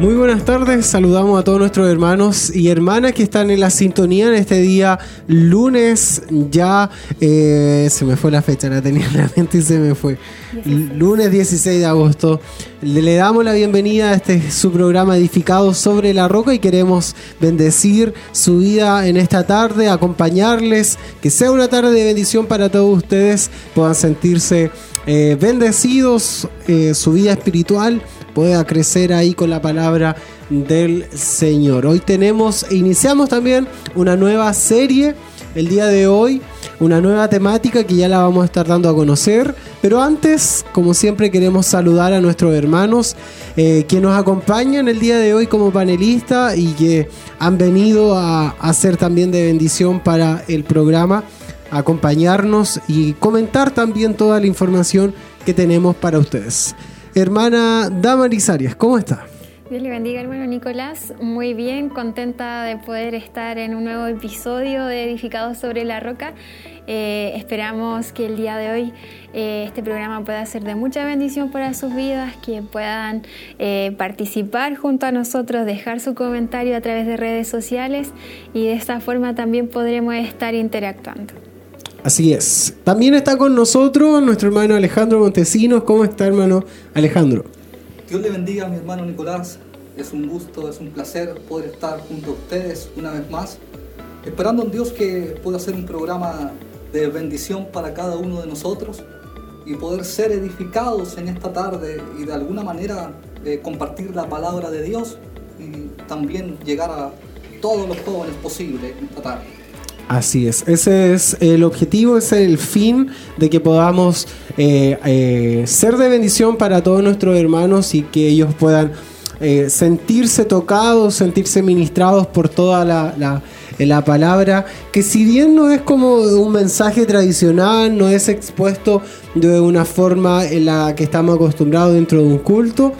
Muy buenas tardes, saludamos a todos nuestros hermanos y hermanas que están en la sintonía en este día lunes, ya eh, se me fue la fecha, la tenía en la mente y se me fue. Lunes 16 de agosto. Le damos la bienvenida a este su programa edificado sobre la roca y queremos bendecir su vida en esta tarde, acompañarles, que sea una tarde de bendición para todos ustedes, puedan sentirse eh, bendecidos, eh, su vida espiritual pueda crecer ahí con la palabra del Señor. Hoy tenemos, iniciamos también una nueva serie el día de hoy, una nueva temática que ya la vamos a estar dando a conocer. Pero antes, como siempre, queremos saludar a nuestros hermanos eh, que nos acompañan el día de hoy como panelistas y que han venido a, a ser también de bendición para el programa, acompañarnos y comentar también toda la información que tenemos para ustedes. Hermana Damaris Arias, ¿cómo está? Dios le bendiga, hermano Nicolás. Muy bien, contenta de poder estar en un nuevo episodio de Edificados sobre la Roca. Eh, esperamos que el día de hoy eh, este programa pueda ser de mucha bendición para sus vidas, que puedan eh, participar junto a nosotros, dejar su comentario a través de redes sociales y de esta forma también podremos estar interactuando. Así es. También está con nosotros nuestro hermano Alejandro Montesinos. ¿Cómo está, hermano Alejandro? Dios le bendiga a mi hermano Nicolás. Es un gusto, es un placer poder estar junto a ustedes una vez más, esperando en Dios que pueda ser un programa de bendición para cada uno de nosotros y poder ser edificados en esta tarde y de alguna manera eh, compartir la palabra de Dios y también llegar a todos los jóvenes posibles esta tarde. Así es, ese es el objetivo, ese es el fin de que podamos eh, eh, ser de bendición para todos nuestros hermanos y que ellos puedan eh, sentirse tocados, sentirse ministrados por toda la, la, palabra, que si bien no es como un mensaje tradicional, no es expuesto de una forma en la que estamos acostumbrados dentro de un culto,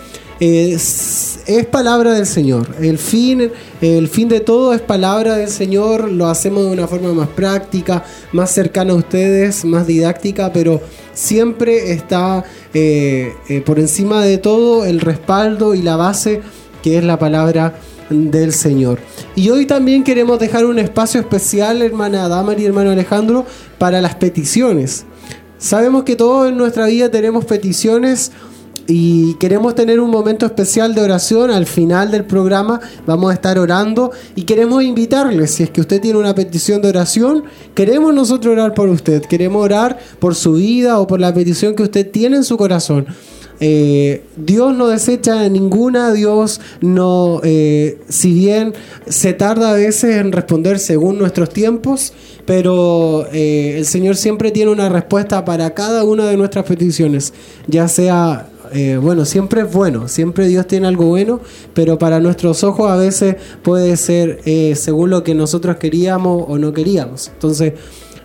palabra del Señor. El fin, el fin de todo es palabra del Señor. Lo hacemos de una forma más práctica, más cercana a ustedes, más didáctica, pero siempre está eh, eh, por encima de todo el respaldo y la base que es la palabra del Señor. Y hoy también queremos dejar un espacio especial, hermana Damar y hermano Alejandro, para las peticiones. Sabemos que todos en nuestra vida tenemos peticiones y queremos tener un momento especial de oración al final del programa. Vamos a estar orando y queremos invitarle, si es que usted tiene una petición de oración, queremos nosotros orar por usted. Queremos orar por su vida o por la petición que usted tiene en su corazón. Eh, Dios no desecha ninguna, Dios no, eh, si bien se tarda a veces en responder según nuestros tiempos, pero eh, el Señor siempre tiene una respuesta para cada una de nuestras peticiones, ya sea eh, bueno, siempre es bueno, siempre Dios tiene algo bueno, pero para nuestros ojos a veces puede ser eh, según lo que nosotros queríamos o no queríamos. Entonces,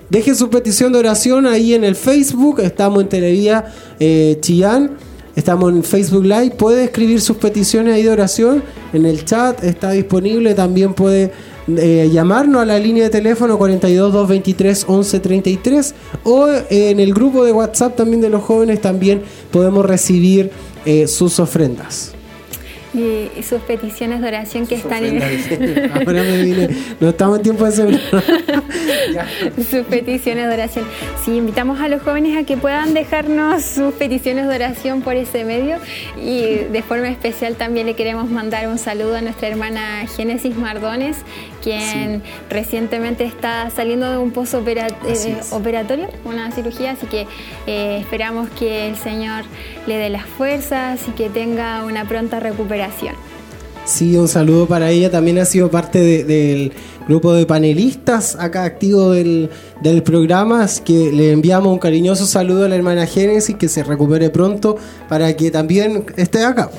deje su petición de oración ahí en el Facebook, estamos en Televía eh, Chillán. Estamos en Facebook Live, puede escribir sus peticiones ahí de oración en el chat, está disponible, también puede eh, llamarnos a la línea de teléfono 42 223 1133 o en el grupo de WhatsApp también de los jóvenes también podemos recibir eh, sus ofrendas y, sus peticiones de oración que están en... Ahora me vine, no estamos en tiempo de sembrar. sus peticiones de oración. Sí, invitamos a los jóvenes a que puedan dejarnos sus peticiones de oración por ese medio y de forma especial también le queremos mandar un saludo a nuestra hermana Génesis Mardones, quien recientemente está saliendo de un post eh, operatorio, una cirugía, así que eh, esperamos que el Señor le dé las fuerzas y que tenga una pronta recuperación Sí, un saludo para ella. También ha sido parte del grupo de panelistas acá activo del, programa. Así que le enviamos un cariñoso saludo a la hermana Génesis, que se recupere pronto para que también esté acá.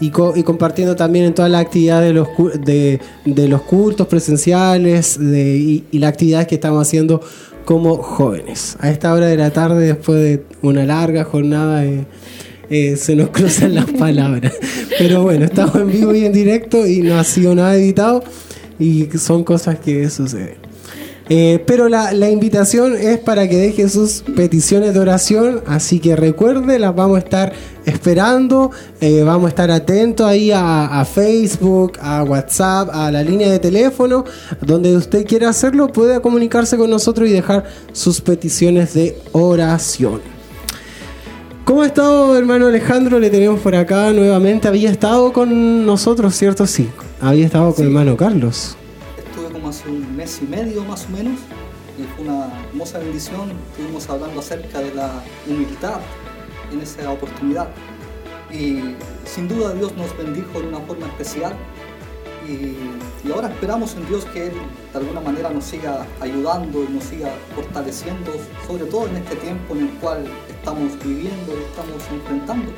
Y, compartiendo también en todas las actividades de los, de, los cultos presenciales y, y las actividades que estamos haciendo como jóvenes. A esta hora de la tarde, después de una larga jornada de eh, se nos cruzan las palabras. Pero bueno, estamos en vivo y en directo y no ha sido nada editado y son cosas que suceden. Eh, pero la, invitación es para que deje sus peticiones de oración, así que recuerde, las vamos a estar esperando, eh, vamos a estar atentos ahí a, Facebook, a WhatsApp, a la línea de teléfono, donde usted quiera hacerlo, puede comunicarse con nosotros y dejar sus peticiones de oración. ¿Cómo ha estado, hermano Alejandro? Le tenemos por acá nuevamente. Había estado con nosotros, ¿cierto? Sí. Había estado con el hermano Carlos hace un mes y medio más o menos y fue una hermosa bendición. Estuvimos hablando acerca de la humildad en esa oportunidad y sin duda Dios nos bendijo de una forma especial y, ahora esperamos en Dios que Él de alguna manera nos siga ayudando y nos siga fortaleciendo, sobre todo en este tiempo en el cual estamos viviendo y estamos enfrentando.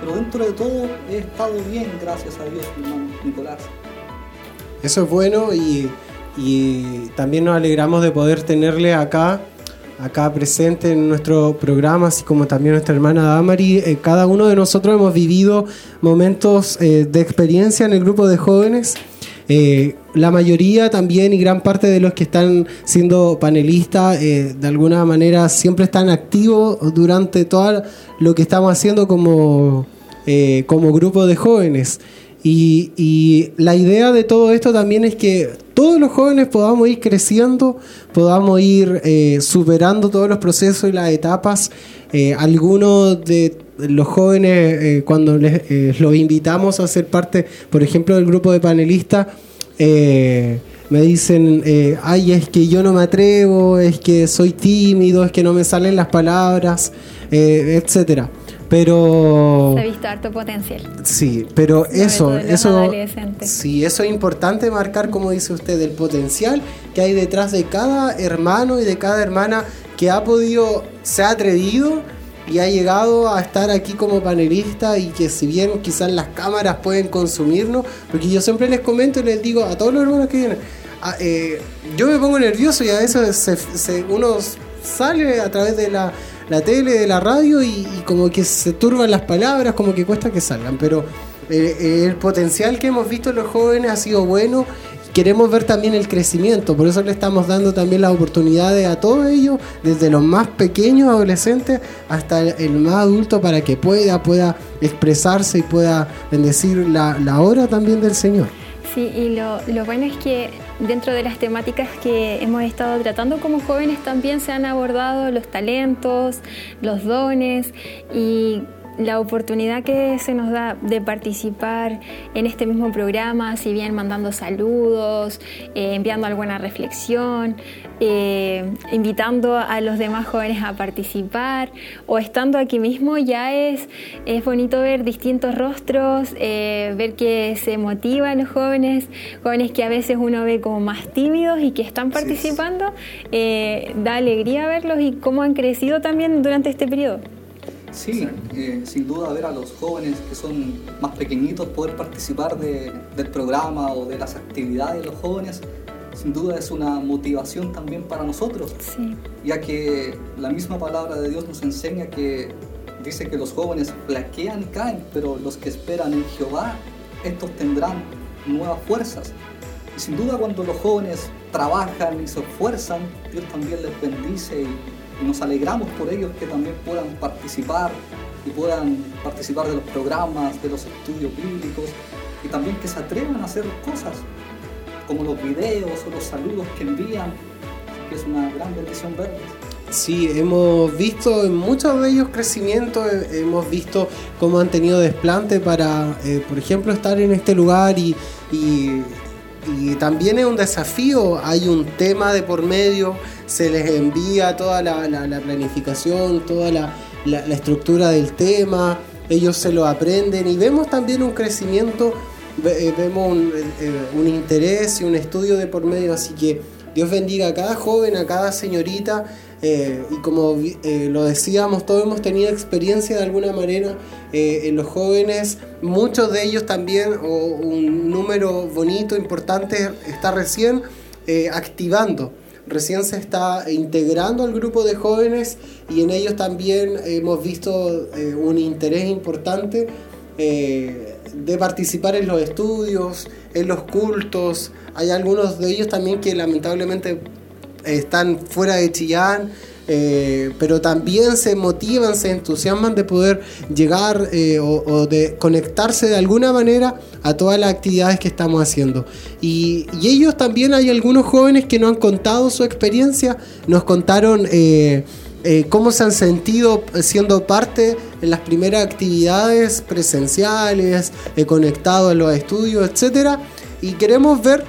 Pero dentro de todo he estado bien, gracias a Dios, mi hermano Nicolás. Eso es bueno y y también nos alegramos de poder tenerle acá, acá presente en nuestro programa, así como también nuestra hermana Damari. Eh, cada uno de nosotros hemos vivido momentos eh, de experiencia en el grupo de jóvenes. Eh, la mayoría también y gran parte de los que están siendo panelistas de alguna manera siempre están activos durante todo lo que estamos haciendo como, como grupo de jóvenes. Y, la idea de todo esto también es que todos los jóvenes podamos ir creciendo, podamos ir eh, superando todos los procesos y las etapas. Eh, algunos de los jóvenes, eh, cuando les, los invitamos a ser parte, por ejemplo, del grupo de panelistas, me dicen, ay, es que yo no me atrevo, es que soy tímido, es que no me salen las palabras, etcétera. Pero. Se ha visto harto potencial. Sí, pero eso, eso. Sí, eso es importante marcar, como dice usted, el potencial que hay detrás de cada hermano y de cada hermana que ha podido, se ha atrevido y ha llegado a estar aquí como panelista y que si bien quizás las cámaras pueden consumirnos, porque yo siempre les comento y les digo a todos los hermanos que vienen, ah, eh, yo me pongo nervioso y a veces se, uno sale a través de la la tele, de la radio y, como que se turban las palabras, como que cuesta que salgan. Pero eh, eh, el potencial que hemos visto en los jóvenes ha sido bueno. Queremos ver también el crecimiento, por eso le estamos dando también las oportunidades a todos ellos, desde los más pequeños adolescentes hasta el más adulto, para que pueda, pueda expresarse y pueda bendecir la, la obra también del Señor. Sí, y lo, lo bueno es que dentro de las temáticas que hemos estado tratando como jóvenes también se han abordado los talentos, los dones y la oportunidad que se nos da de participar en este mismo programa, si bien mandando saludos, eh, enviando alguna reflexión, eh, invitando a los demás jóvenes a participar o estando aquí mismo, ya es, es bonito ver distintos rostros, eh, ver que se motivan los jóvenes, jóvenes que a veces uno ve como más tímidos y que están participando, da alegría verlos y cómo han crecido también durante este periodo. Sí, eh, sin duda ver a los jóvenes que son más pequeñitos poder participar del programa o de las actividades de los jóvenes, sin duda es una motivación también para nosotros, ya que la misma palabra de Dios nos enseña que dice que los jóvenes flaquean y caen, pero los que esperan en Jehová, estos tendrán nuevas fuerzas. Y sin duda cuando los jóvenes trabajan y se esfuerzan, Dios también les bendice y nos alegramos por ellos que también puedan participar y puedan participar de los programas, de los estudios bíblicos y también que se atrevan a hacer cosas como los videos o los saludos que envían, que es una gran bendición verlos. Sí, hemos visto en muchos de ellos crecimiento, hemos visto cómo han tenido desplante para, eh, por ejemplo, estar en este lugar y, y también es un desafío, hay un tema de por medio, se les envía toda la, planificación, toda la, estructura del tema, ellos se lo aprenden y vemos también un crecimiento, eh, vemos eh, un, interés y un estudio de por medio, así que Dios bendiga a cada joven, a cada señorita. Eh, y como lo decíamos, todos hemos tenido experiencia de alguna manera en los jóvenes, muchos de ellos también, o un número bonito, importante, está recién activando recién se está integrando al grupo de jóvenes y en ellos también hemos visto eh, un interés importante eh, de participar en los estudios, en los cultos. Hay algunos de ellos también que lamentablemente están fuera de Chillán, eh, pero también se motivan, se entusiasman de poder llegar eh, o, de conectarse de alguna manera a todas las actividades que estamos haciendo. Y, ellos también hay algunos jóvenes que nos han contado su experiencia, nos contaron eh, cómo se han sentido siendo parte en las primeras actividades presenciales, conectados a los estudios, etc. Y queremos ver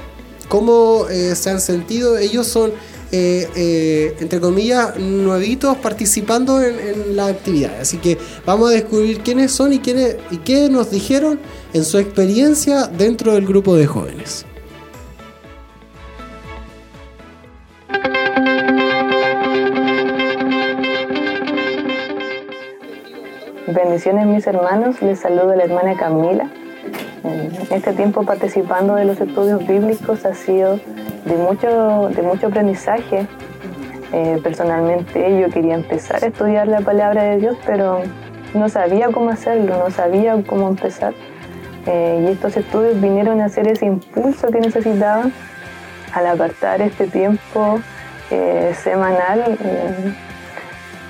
cómo se han sentido. Ellos son eh, eh, entre comillas, nuevitos participando en, la actividad. Así que vamos a descubrir quiénes son y, quiénes, y qué nos dijeron en su experiencia dentro del grupo de jóvenes. Bendiciones mis hermanos, les saludo la hermana Camila. Este tiempo participando de los estudios bíblicos ha sido de mucho, de mucho aprendizaje. Eh, personalmente yo quería empezar a estudiar la palabra de Dios, pero no sabía cómo hacerlo, no sabía cómo empezar. Eh, y estos estudios vinieron a ser ese impulso que necesitaba al apartar este tiempo eh, semanal.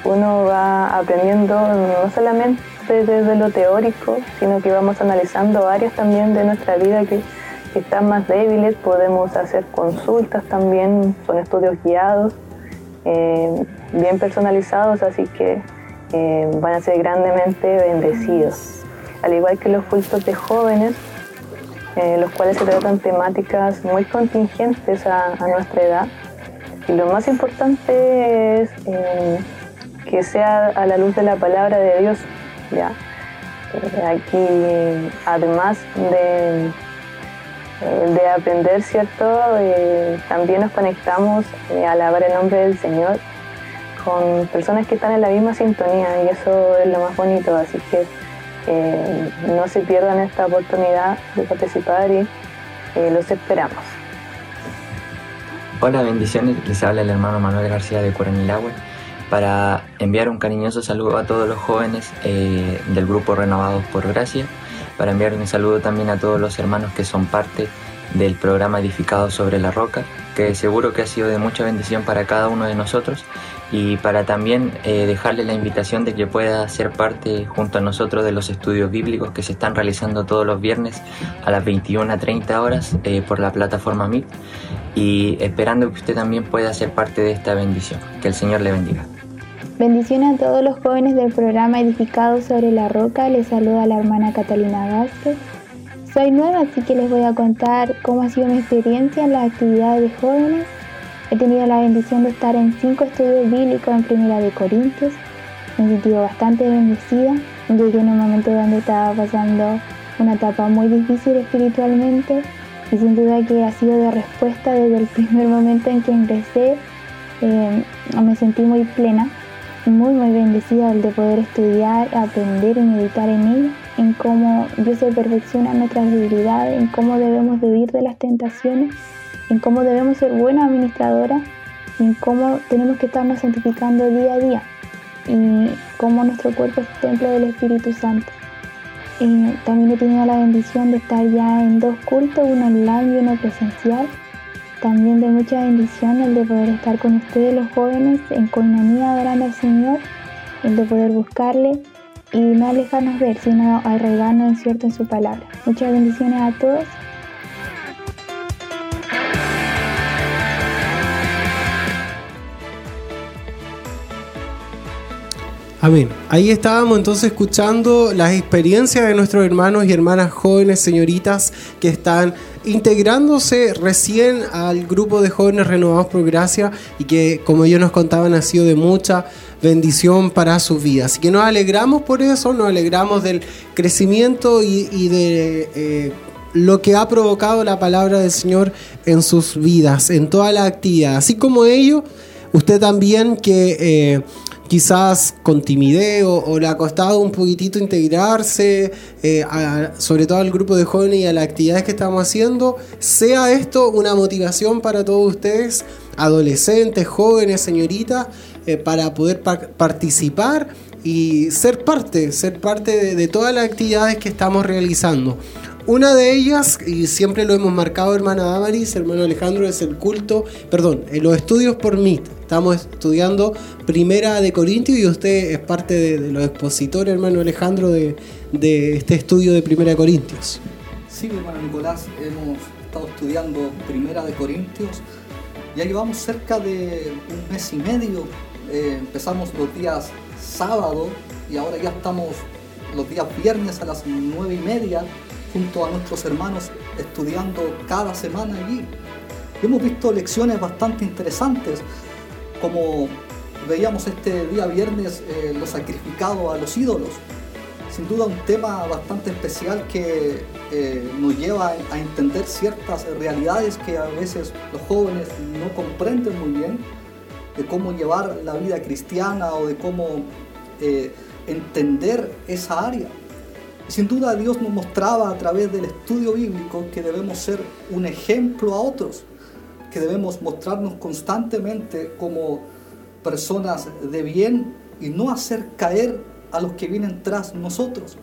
uno va aprendiendo no solamente desde lo teórico, sino que vamos analizando áreas también de nuestra vida que que están más débiles, podemos hacer consultas también, son estudios guiados, eh, bien personalizados, así que eh, van a ser grandemente bendecidos. Al igual que los cultos de jóvenes, eh, los cuales se tratan temáticas muy contingentes a, nuestra edad. Y lo más importante es que sea a la luz de la palabra de Dios. ¿Ya? aquí, además de de aprender, ¿cierto? Eh, también nos conectamos eh, a alabar el nombre del Señor con personas que están en la misma sintonía y eso es lo más bonito, así que eh, no se pierdan esta oportunidad de participar y los esperamos. Hola, bendiciones, les habla el hermano Manuel García de Curanilagüe para enviar un cariñoso saludo a todos los jóvenes del grupo Renovados por Gracia para enviar un saludo también a todos los hermanos que son parte del programa Edificado sobre la Roca, que seguro que ha sido de mucha bendición para cada uno de nosotros y para también eh, dejarle la invitación de que pueda ser parte junto a nosotros de los estudios bíblicos que se están realizando todos los viernes a las 21.30 horas eh, por la plataforma MIT y esperando que usted también pueda ser parte de esta bendición. Que el Señor le bendiga. Bendiciones a todos los jóvenes del programa Edificado sobre la Roca. Les saluda la hermana Catalina Vázquez. Soy nueva, así que les voy a contar cómo ha sido mi experiencia en las actividades de jóvenes. He tenido la bendición de estar en cinco estudios bíblicos en Primera de Corintios. Me he sentido bastante bendecida. Llegué en un momento donde estaba pasando una etapa muy difícil espiritualmente y sin duda que ha sido de respuesta desde el primer momento en que empecé. Eh, me sentí muy plena muy muy bendecida el de poder estudiar, aprender y meditar en él, en cómo Dios se perfecciona nuestras debilidades, en cómo debemos de huir de las tentaciones, en cómo debemos ser buenas administradoras, en cómo tenemos que estarnos santificando día a día y cómo nuestro cuerpo es templo del Espíritu Santo. también he tenido la bendición de estar ya en dos cultos, uno online y uno presencial también de mucha bendición el de poder estar con ustedes los jóvenes en coinonía adorando al Señor, el de poder buscarle y no alejarnos de Él, sino arraigarnos en cierto en su palabra. Muchas bendiciones a todos Amén. Ahí estábamos entonces escuchando las experiencias de nuestros hermanos y hermanas jóvenes, señoritas, que están integrándose recién al grupo de jóvenes renovados por gracia y que, como ellos nos contaban, ha sido de mucha bendición para sus vidas. Así que nos alegramos por eso, nos alegramos del crecimiento y, de... Eh, lo que ha provocado la palabra del Señor en sus vidas, en toda la actividad. Así como ellos, usted también que eh, quizás con timidez o, le ha costado un poquitito integrarse, eh, sobre todo al grupo de jóvenes y a las actividades que estamos haciendo, sea esto una motivación para todos ustedes, adolescentes, jóvenes, señoritas, eh, para poder participar y ser parte, ser parte de, todas las actividades que estamos realizando. Una de ellas, y siempre lo hemos marcado, hermana Damaris, hermano Alejandro, es el culto, perdón, en los estudios por MIT. Estamos estudiando Primera de Corintios y usted es parte de, los expositores, hermano Alejandro, de, este estudio de Primera de Corintios. Sí, hermano Nicolás, hemos estado estudiando Primera de Corintios. Ya llevamos cerca de un mes y medio. Eh, empezamos los días sábado y ahora ya estamos los días viernes a las nueve y media junto a nuestros hermanos estudiando cada semana allí. Hemos visto lecciones bastante interesantes, como veíamos este día viernes eh, lo sacrificado a los ídolos. Sin duda un tema bastante especial que eh, nos lleva a entender ciertas realidades que a veces los jóvenes no comprenden muy bien, de cómo llevar la vida cristiana o de cómo eh, entender esa área. Sin duda Dios nos mostraba a través del estudio bíblico que debemos ser un ejemplo a otros, que debemos mostrarnos constantemente como personas de bien y no hacer caer a los que vienen tras nosotros.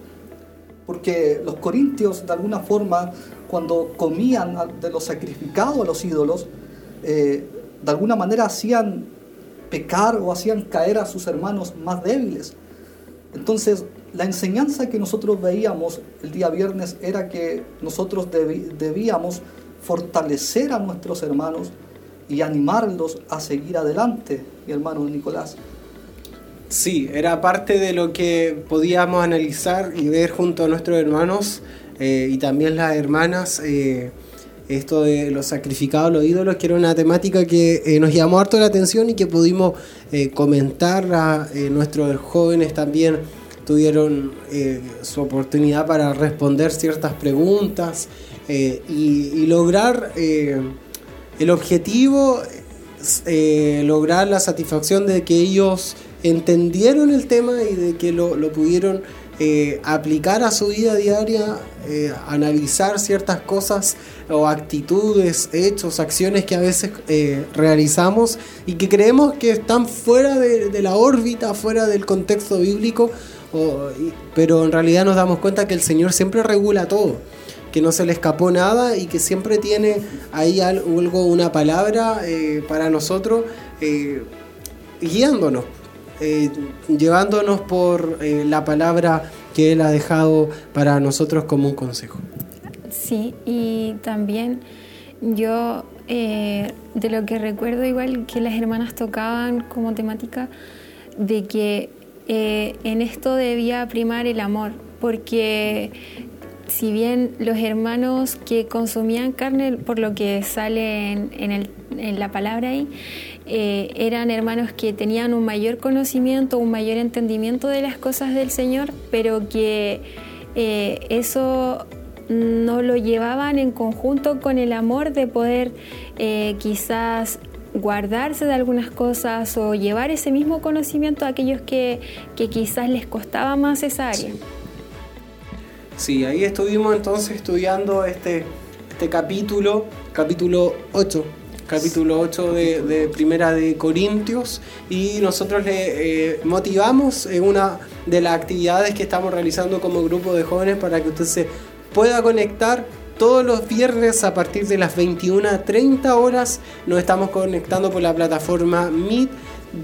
Porque los corintios de alguna forma cuando comían de lo sacrificado a los ídolos, eh, de alguna manera hacían pecar o hacían caer a sus hermanos más débiles. Entonces, la enseñanza que nosotros veíamos el día viernes era que nosotros debíamos fortalecer a nuestros hermanos y animarlos a seguir adelante, mi hermano Nicolás. Sí, era parte de lo que podíamos analizar y ver junto a nuestros hermanos eh, y también las hermanas. Eh, esto de los sacrificados, los ídolos, que era una temática que eh, nos llamó harto la atención y que pudimos comentar a nuestros jóvenes también tuvieron eh, su oportunidad para responder ciertas preguntas eh, y, lograr eh, el objetivo, lograr la satisfacción de que ellos entendieron el tema y de que lo, pudieron aplicar a su vida diaria, analizar ciertas cosas o actitudes, hechos, acciones que a veces realizamos y que creemos que están fuera de la órbita, fuera del contexto bíblico, pero en realidad nos damos cuenta que el Señor siempre regula todo, que no se le escapó nada y que siempre tiene ahí algo, una palabra eh, para nosotros, eh, guiándonos, eh, llevándonos por la palabra que Él ha dejado para nosotros como un consejo. Sí, y también yo de lo que recuerdo igual que las hermanas tocaban como temática, de que eh, en esto debía primar el amor, porque si bien los hermanos que consumían carne, por lo que sale en, la palabra ahí, eh, eran hermanos que tenían un mayor conocimiento, un mayor entendimiento de las cosas del Señor, pero que eh, eso no lo llevaban en conjunto con el amor de poder quizás guardarse de algunas cosas o llevar ese mismo conocimiento a aquellos que, quizás les costaba más esa área. Sí. ahí estuvimos entonces estudiando este, este capítulo, capítulo 8, capítulo 8 de, Primera de Corintios y nosotros le eh, motivamos en una de las actividades que estamos realizando como grupo de jóvenes para que usted se pueda conectar todos los viernes a partir de las 21.30 horas nos estamos conectando por la plataforma Meet.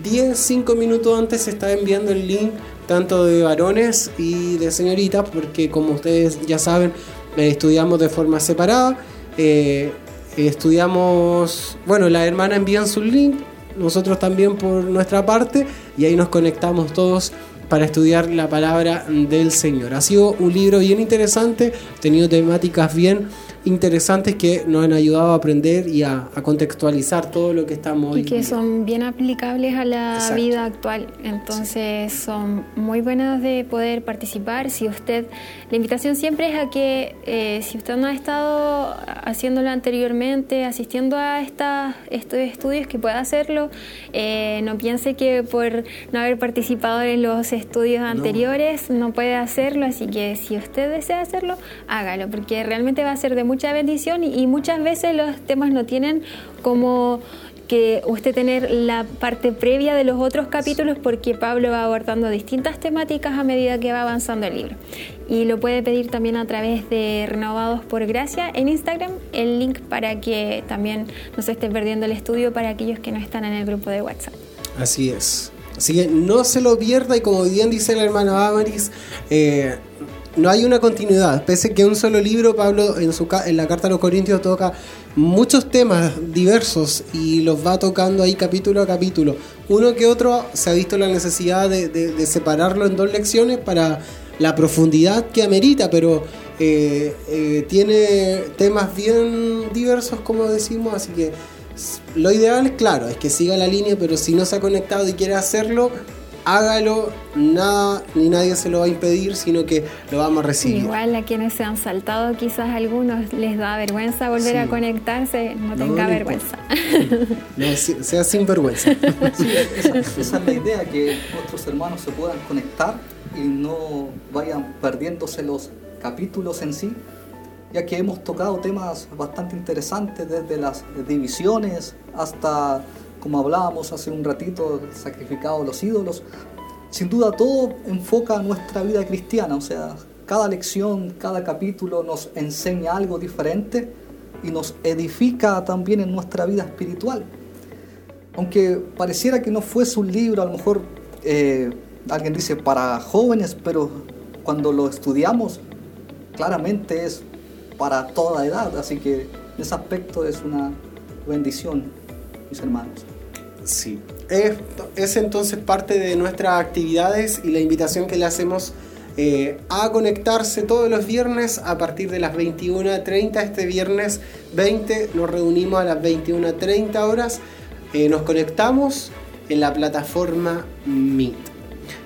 10, 5 minutos antes se está enviando el link tanto de varones y de señoritas, porque como ustedes ya saben, eh, estudiamos de forma separada. Eh, estudiamos, bueno, la hermana envían su link, nosotros también por nuestra parte, y ahí nos conectamos todos para estudiar la palabra del Señor. Ha sido un libro bien interesante, ha tenido temáticas bien interesantes que nos han ayudado a aprender y a, contextualizar todo lo que estamos Y que son bien aplicables a la vida actual. Entonces son muy buenas de poder participar. Si usted, la invitación siempre es a que eh, si usted no ha estado haciéndolo anteriormente, asistiendo a esta, estos estudios, que pueda hacerlo. Eh, no piense que por no haber participado en los estudios anteriores no puede hacerlo. Así que si usted desea hacerlo, hágalo, porque realmente va a ser de mucha bendición y, muchas veces los temas no tienen como que usted tener la parte previa de los otros capítulos porque Pablo va abordando distintas temáticas a medida que va avanzando el libro. Y lo puede pedir también a través de Renovados por Gracia en Instagram, el link para que también no se esté perdiendo el estudio para aquellos que no están en el grupo de WhatsApp. Así es. Así que no se lo pierda y como bien dice la hermana Amaris, eh, no hay una continuidad. Pese que un solo libro, Pablo en, su, en la carta a los Corintios toca muchos temas diversos y los va tocando ahí capítulo a capítulo. Uno que otro se ha visto la necesidad de, separarlo en dos lecciones para la profundidad que amerita, pero eh, eh, tiene temas bien diversos, como decimos, así que lo ideal, claro, es que siga la línea, pero si no se ha conectado y quiere hacerlo, hágalo, nada ni nadie se lo va a impedir, sino que lo vamos a recibir. Igual a quienes se han saltado, quizás a algunos les da vergüenza volver a conectarse, no, tenga vergüenza. sea sin vergüenza. esa, es la idea, que nuestros hermanos se puedan conectar y no vayan perdiéndose los capítulos en sí, ya que hemos tocado temas bastante interesantes desde las divisiones hasta como hablábamos hace un ratito, sacrificado los ídolos, sin duda todo enfoca nuestra vida cristiana, o sea, cada lección, cada capítulo nos enseña algo diferente y nos edifica también en nuestra vida espiritual. Aunque pareciera que no fuese un libro, a lo mejor eh, alguien dice para jóvenes, pero cuando lo estudiamos, claramente es para toda edad, así que en ese aspecto es una bendición, mis hermanos. Sí. Es, es, entonces parte de nuestras actividades y la invitación que le hacemos eh, a conectarse todos los viernes a partir de las 21.30. Este viernes 20 nos reunimos a las 21.30 horas. Eh, nos conectamos en la plataforma Meet.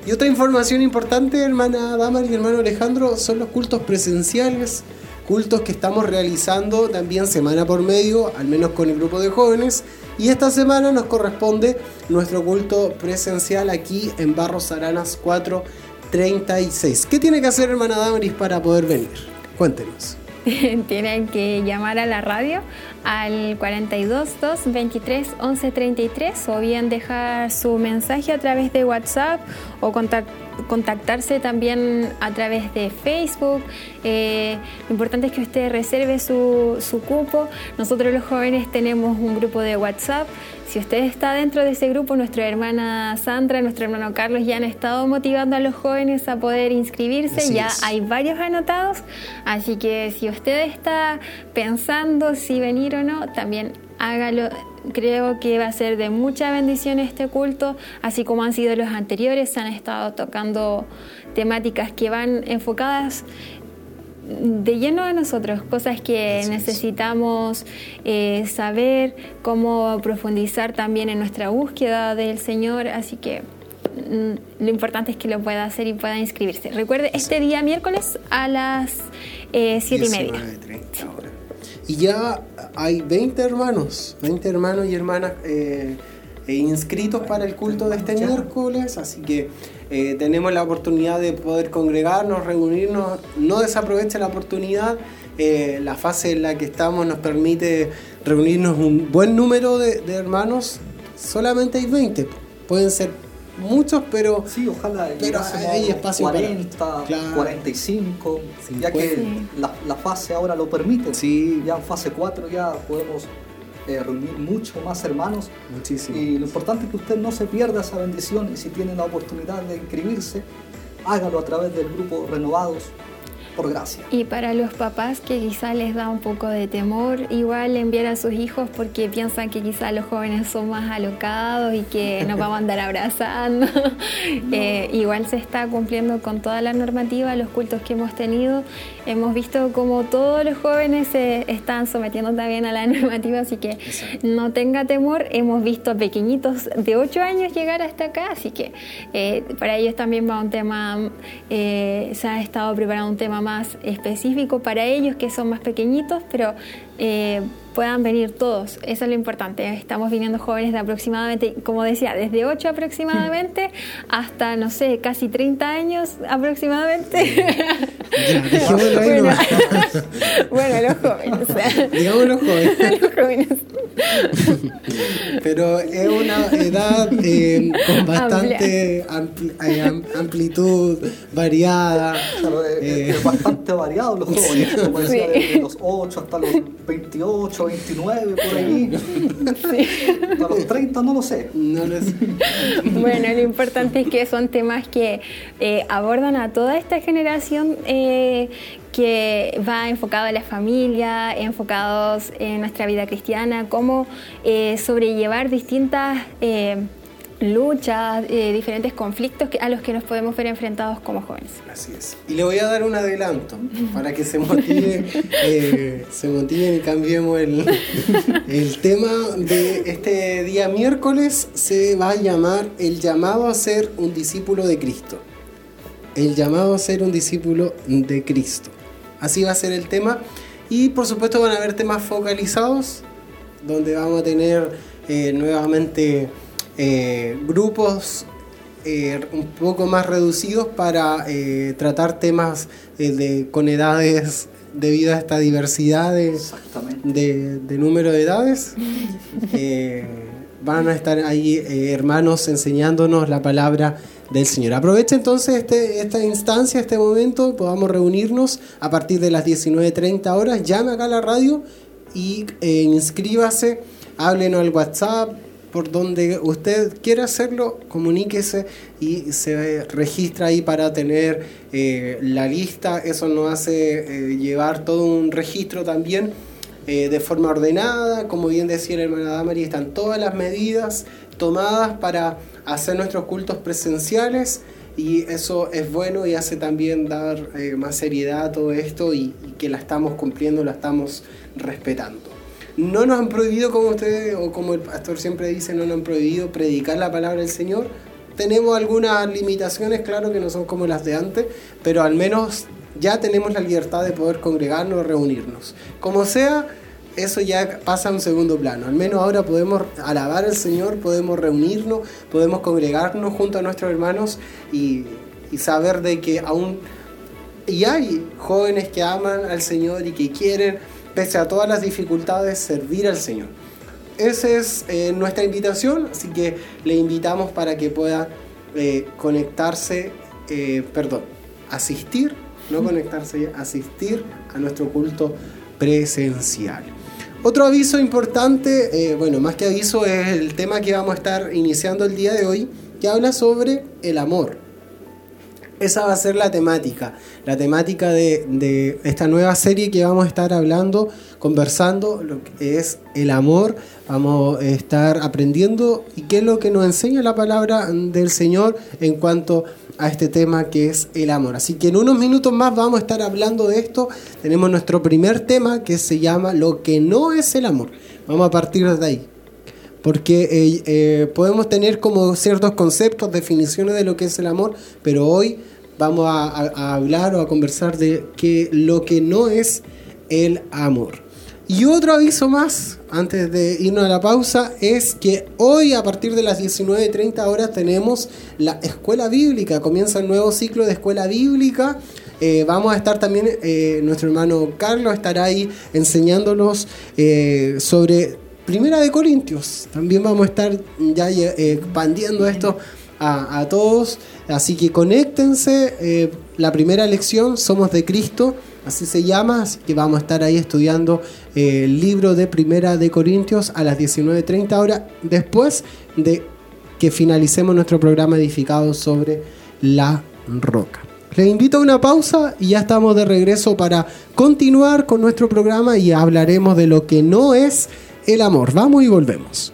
Y otra información importante, hermana Damar y hermano Alejandro, son los cultos presenciales cultos que estamos realizando también semana por medio, al menos con el grupo de jóvenes. Y esta semana nos corresponde nuestro culto presencial aquí en Barros Aranas 436. ¿Qué tiene que hacer hermana Damaris para poder venir? Cuéntenos. Tienen que llamar a la radio al 42 2 23 11 33 o bien dejar su mensaje a través de WhatsApp o contactar contactarse también a través de Facebook. Eh, lo importante es que usted reserve su, su cupo. Nosotros los jóvenes tenemos un grupo de WhatsApp. Si usted está dentro de ese grupo, nuestra hermana Sandra, nuestro hermano Carlos ya han estado motivando a los jóvenes a poder inscribirse. ya hay varios anotados. Así que si usted está pensando si venir o no, también hágalo creo que va a ser de mucha bendición este culto, así como han sido los anteriores, se han estado tocando temáticas que van enfocadas de lleno a nosotros, cosas que necesitamos eh, saber, cómo profundizar también en nuestra búsqueda del Señor, así que mm, lo importante es que lo pueda hacer y pueda inscribirse. Recuerde, este día miércoles a las eh, siete y media. Y ya hay 20 hermanos, 20 hermanos y hermanas eh, eh, inscritos para el culto de este miércoles, así que eh, tenemos la oportunidad de poder congregarnos, reunirnos, no desaproveche la oportunidad, la fase en la que estamos nos permite reunirnos un buen número de hermanos, solamente hay 20, pueden ser muchos, pero. Sí, ojalá pero hay espacio 40, 45, ya que la, fase ahora lo permite. Sí. Ya en fase 4 ya podemos eh, reunir mucho más hermanos. Muchísimo. Y lo importante es que usted no se pierda esa bendición y si tiene la oportunidad de inscribirse, hágalo a través del grupo Renovados por gracia. Y para los papás que quizá les da un poco de temor, igual enviar a sus hijos porque piensan que quizá los jóvenes son más alocados y que nos vamos a andar abrazando. Eh, igual se está cumpliendo con toda la normativa, los cultos que hemos tenido. Hemos visto como todos los jóvenes se están sometiendo también a la normativa, así que no tenga temor. Hemos visto pequeñitos de 8 años llegar hasta acá, así que eh, para ellos también va un tema, eh, se ha estado preparando un tema más específico para ellos que son más pequeñitos, pero eh, puedan venir todos. Eso es lo importante. Estamos viniendo jóvenes de aproximadamente, como decía, desde 8 aproximadamente hasta, no sé, casi 30 años aproximadamente. Ya, bueno, bueno, los jóvenes. Digamos los jóvenes. los jóvenes. Pero es una edad eh, con bastante ampli- eh, am- amplitud, variada. Eh. bastante variado los jóvenes, como decía, Sí. desde los 8 hasta los 28, 29, por ahí. Hasta los 30 no lo sé. No lo sé. Bueno, lo importante es que son temas que eh, abordan a toda esta generación eh, que va enfocado a la familia, enfocados en nuestra vida cristiana, cómo eh, sobrellevar distintas eh, luchas, eh, diferentes conflictos que- a los que nos podemos ver enfrentados como jóvenes. Así es. Y le voy a dar un adelanto para que se motive, eh, se motiven y cambiemos el, el tema de este día miércoles. Se va a llamar el llamado a ser un discípulo de Cristo. El llamado a ser un discípulo de Cristo. Así va a ser el tema. Y por supuesto van a haber temas focalizados donde vamos a tener eh, nuevamente eh, grupos eh, un poco más reducidos para eh, tratar temas eh, de, con edades debido a esta diversidad de, de, de número de edades. Eh, van a estar ahí eh, hermanos enseñándonos la palabra del Señor. Aproveche entonces este, esta instancia, este momento, podamos reunirnos a partir de las 19.30 horas. Llame acá a la radio y eh, inscríbase, háblenos al WhatsApp, por donde usted quiera hacerlo, comuníquese y se registra ahí para tener eh, la lista. Eso nos hace eh, llevar todo un registro también eh, de forma ordenada. Como bien decía la hermana Damari, están todas las medidas tomadas para hacer nuestros cultos presenciales y eso es bueno y hace también dar más seriedad a todo esto y que la estamos cumpliendo, la estamos respetando. No nos han prohibido, como ustedes o como el pastor siempre dice, no nos han prohibido predicar la palabra del Señor. Tenemos algunas limitaciones, claro que no son como las de antes, pero al menos ya tenemos la libertad de poder congregarnos, reunirnos. Como sea, eso ya pasa a un segundo plano. Al menos ahora podemos alabar al Señor, podemos reunirnos, podemos congregarnos junto a nuestros hermanos y, y saber de que aún y hay jóvenes que aman al Señor y que quieren, pese a todas las dificultades, servir al Señor. Esa es eh, nuestra invitación, así que le invitamos para que pueda eh, conectarse, eh, perdón, asistir, no conectarse, asistir a nuestro culto presencial. Otro aviso importante, bueno, más que aviso, es el tema que vamos a estar iniciando el día de hoy, que habla sobre el amor. Esa va a ser la temática, la temática de, esta nueva serie que vamos a estar hablando, conversando, lo que es el amor. Vamos a estar aprendiendo y qué es lo que nos enseña la palabra del Señor en cuanto a este tema que es el amor. Así que en unos minutos más vamos a estar hablando de esto. Tenemos nuestro primer tema que se llama Lo que no es el amor. Vamos a partir de ahí porque eh, eh, podemos tener como ciertos conceptos, definiciones de lo que es el amor, pero hoy vamos a, hablar o a conversar de que lo que no es el amor. Y otro aviso más, antes de irnos a la pausa, es que hoy a partir de las 19.30 horas tenemos la escuela bíblica, comienza el nuevo ciclo de escuela bíblica. Eh, vamos a estar también, eh, nuestro hermano Carlos estará ahí enseñándonos eh, sobre Primera de Corintios. También vamos a estar ya expandiendo esto a, todos. Así que conéctense. Eh, la primera lección, Somos de Cristo, así se llama. Así que vamos a estar ahí estudiando eh, el libro de Primera de Corintios a las 19.30 horas. Después de que finalicemos nuestro programa edificado sobre la roca. Les invito a una pausa y ya estamos de regreso para continuar con nuestro programa y hablaremos de lo que no es el amor. Vamos y volvemos.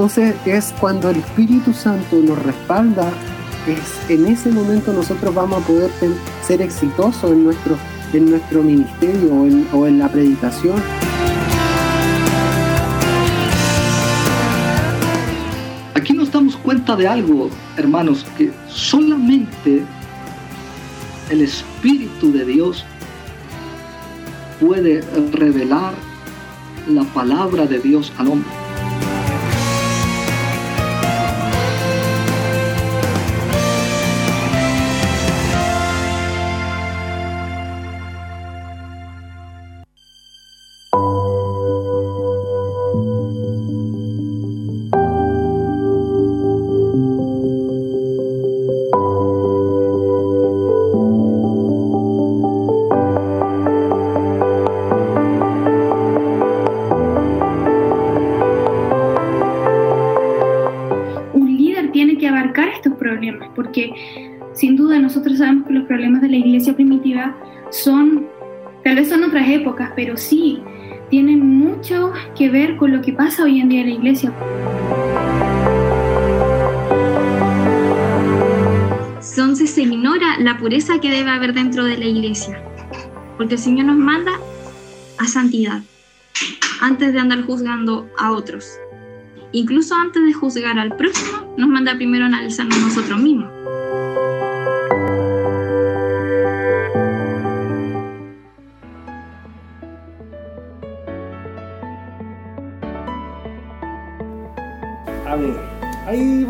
Entonces es cuando el Espíritu Santo nos respalda, es en ese momento nosotros vamos a poder ser exitosos en nuestro, en nuestro ministerio o en, o en la predicación. Aquí nos damos cuenta de algo, hermanos, que solamente el Espíritu de Dios puede revelar la palabra de Dios al hombre. Pero sí, tienen mucho que ver con lo que pasa hoy en día en la iglesia. Entonces se ignora la pureza que debe haber dentro de la iglesia, porque el Señor nos manda a santidad, antes de andar juzgando a otros. Incluso antes de juzgar al próximo, nos manda primero a analizarnos nosotros mismos.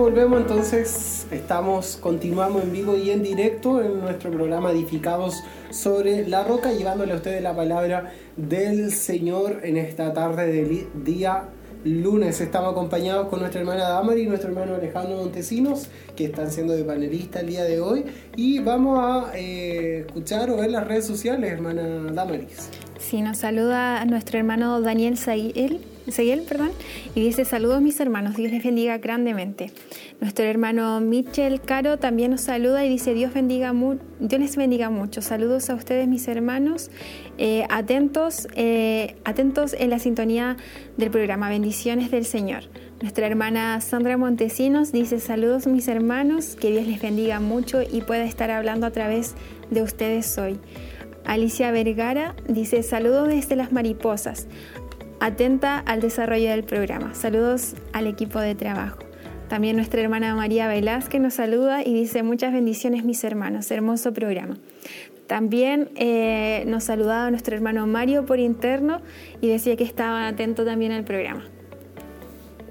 Volvemos entonces, estamos, continuamos en vivo y en directo en nuestro programa Edificados sobre la Roca, llevándole a ustedes la palabra del Señor en esta tarde del día lunes. Estamos acompañados con nuestra hermana Damari y nuestro hermano Alejandro Montesinos, que están siendo de panelista el día de hoy. Y vamos a eh, escuchar o ver las redes sociales, hermana Damaris. Sí, nos saluda nuestro hermano Daniel Sail Seguel, perdón, y dice saludos mis hermanos, Dios les bendiga grandemente. Nuestro hermano Michel Caro también nos saluda y dice Dios, bendiga Dios les bendiga mucho. Saludos a ustedes mis hermanos, eh, atentos, eh, atentos en la sintonía del programa, bendiciones del Señor. Nuestra hermana Sandra Montesinos dice saludos mis hermanos, que Dios les bendiga mucho y pueda estar hablando a través de ustedes hoy. Alicia Vergara dice saludos desde las mariposas atenta al desarrollo del programa. Saludos al equipo de trabajo. También nuestra hermana María Velázquez nos saluda y dice muchas bendiciones mis hermanos, hermoso programa. También eh, nos saludaba nuestro hermano Mario por interno y decía que estaba atento también al programa.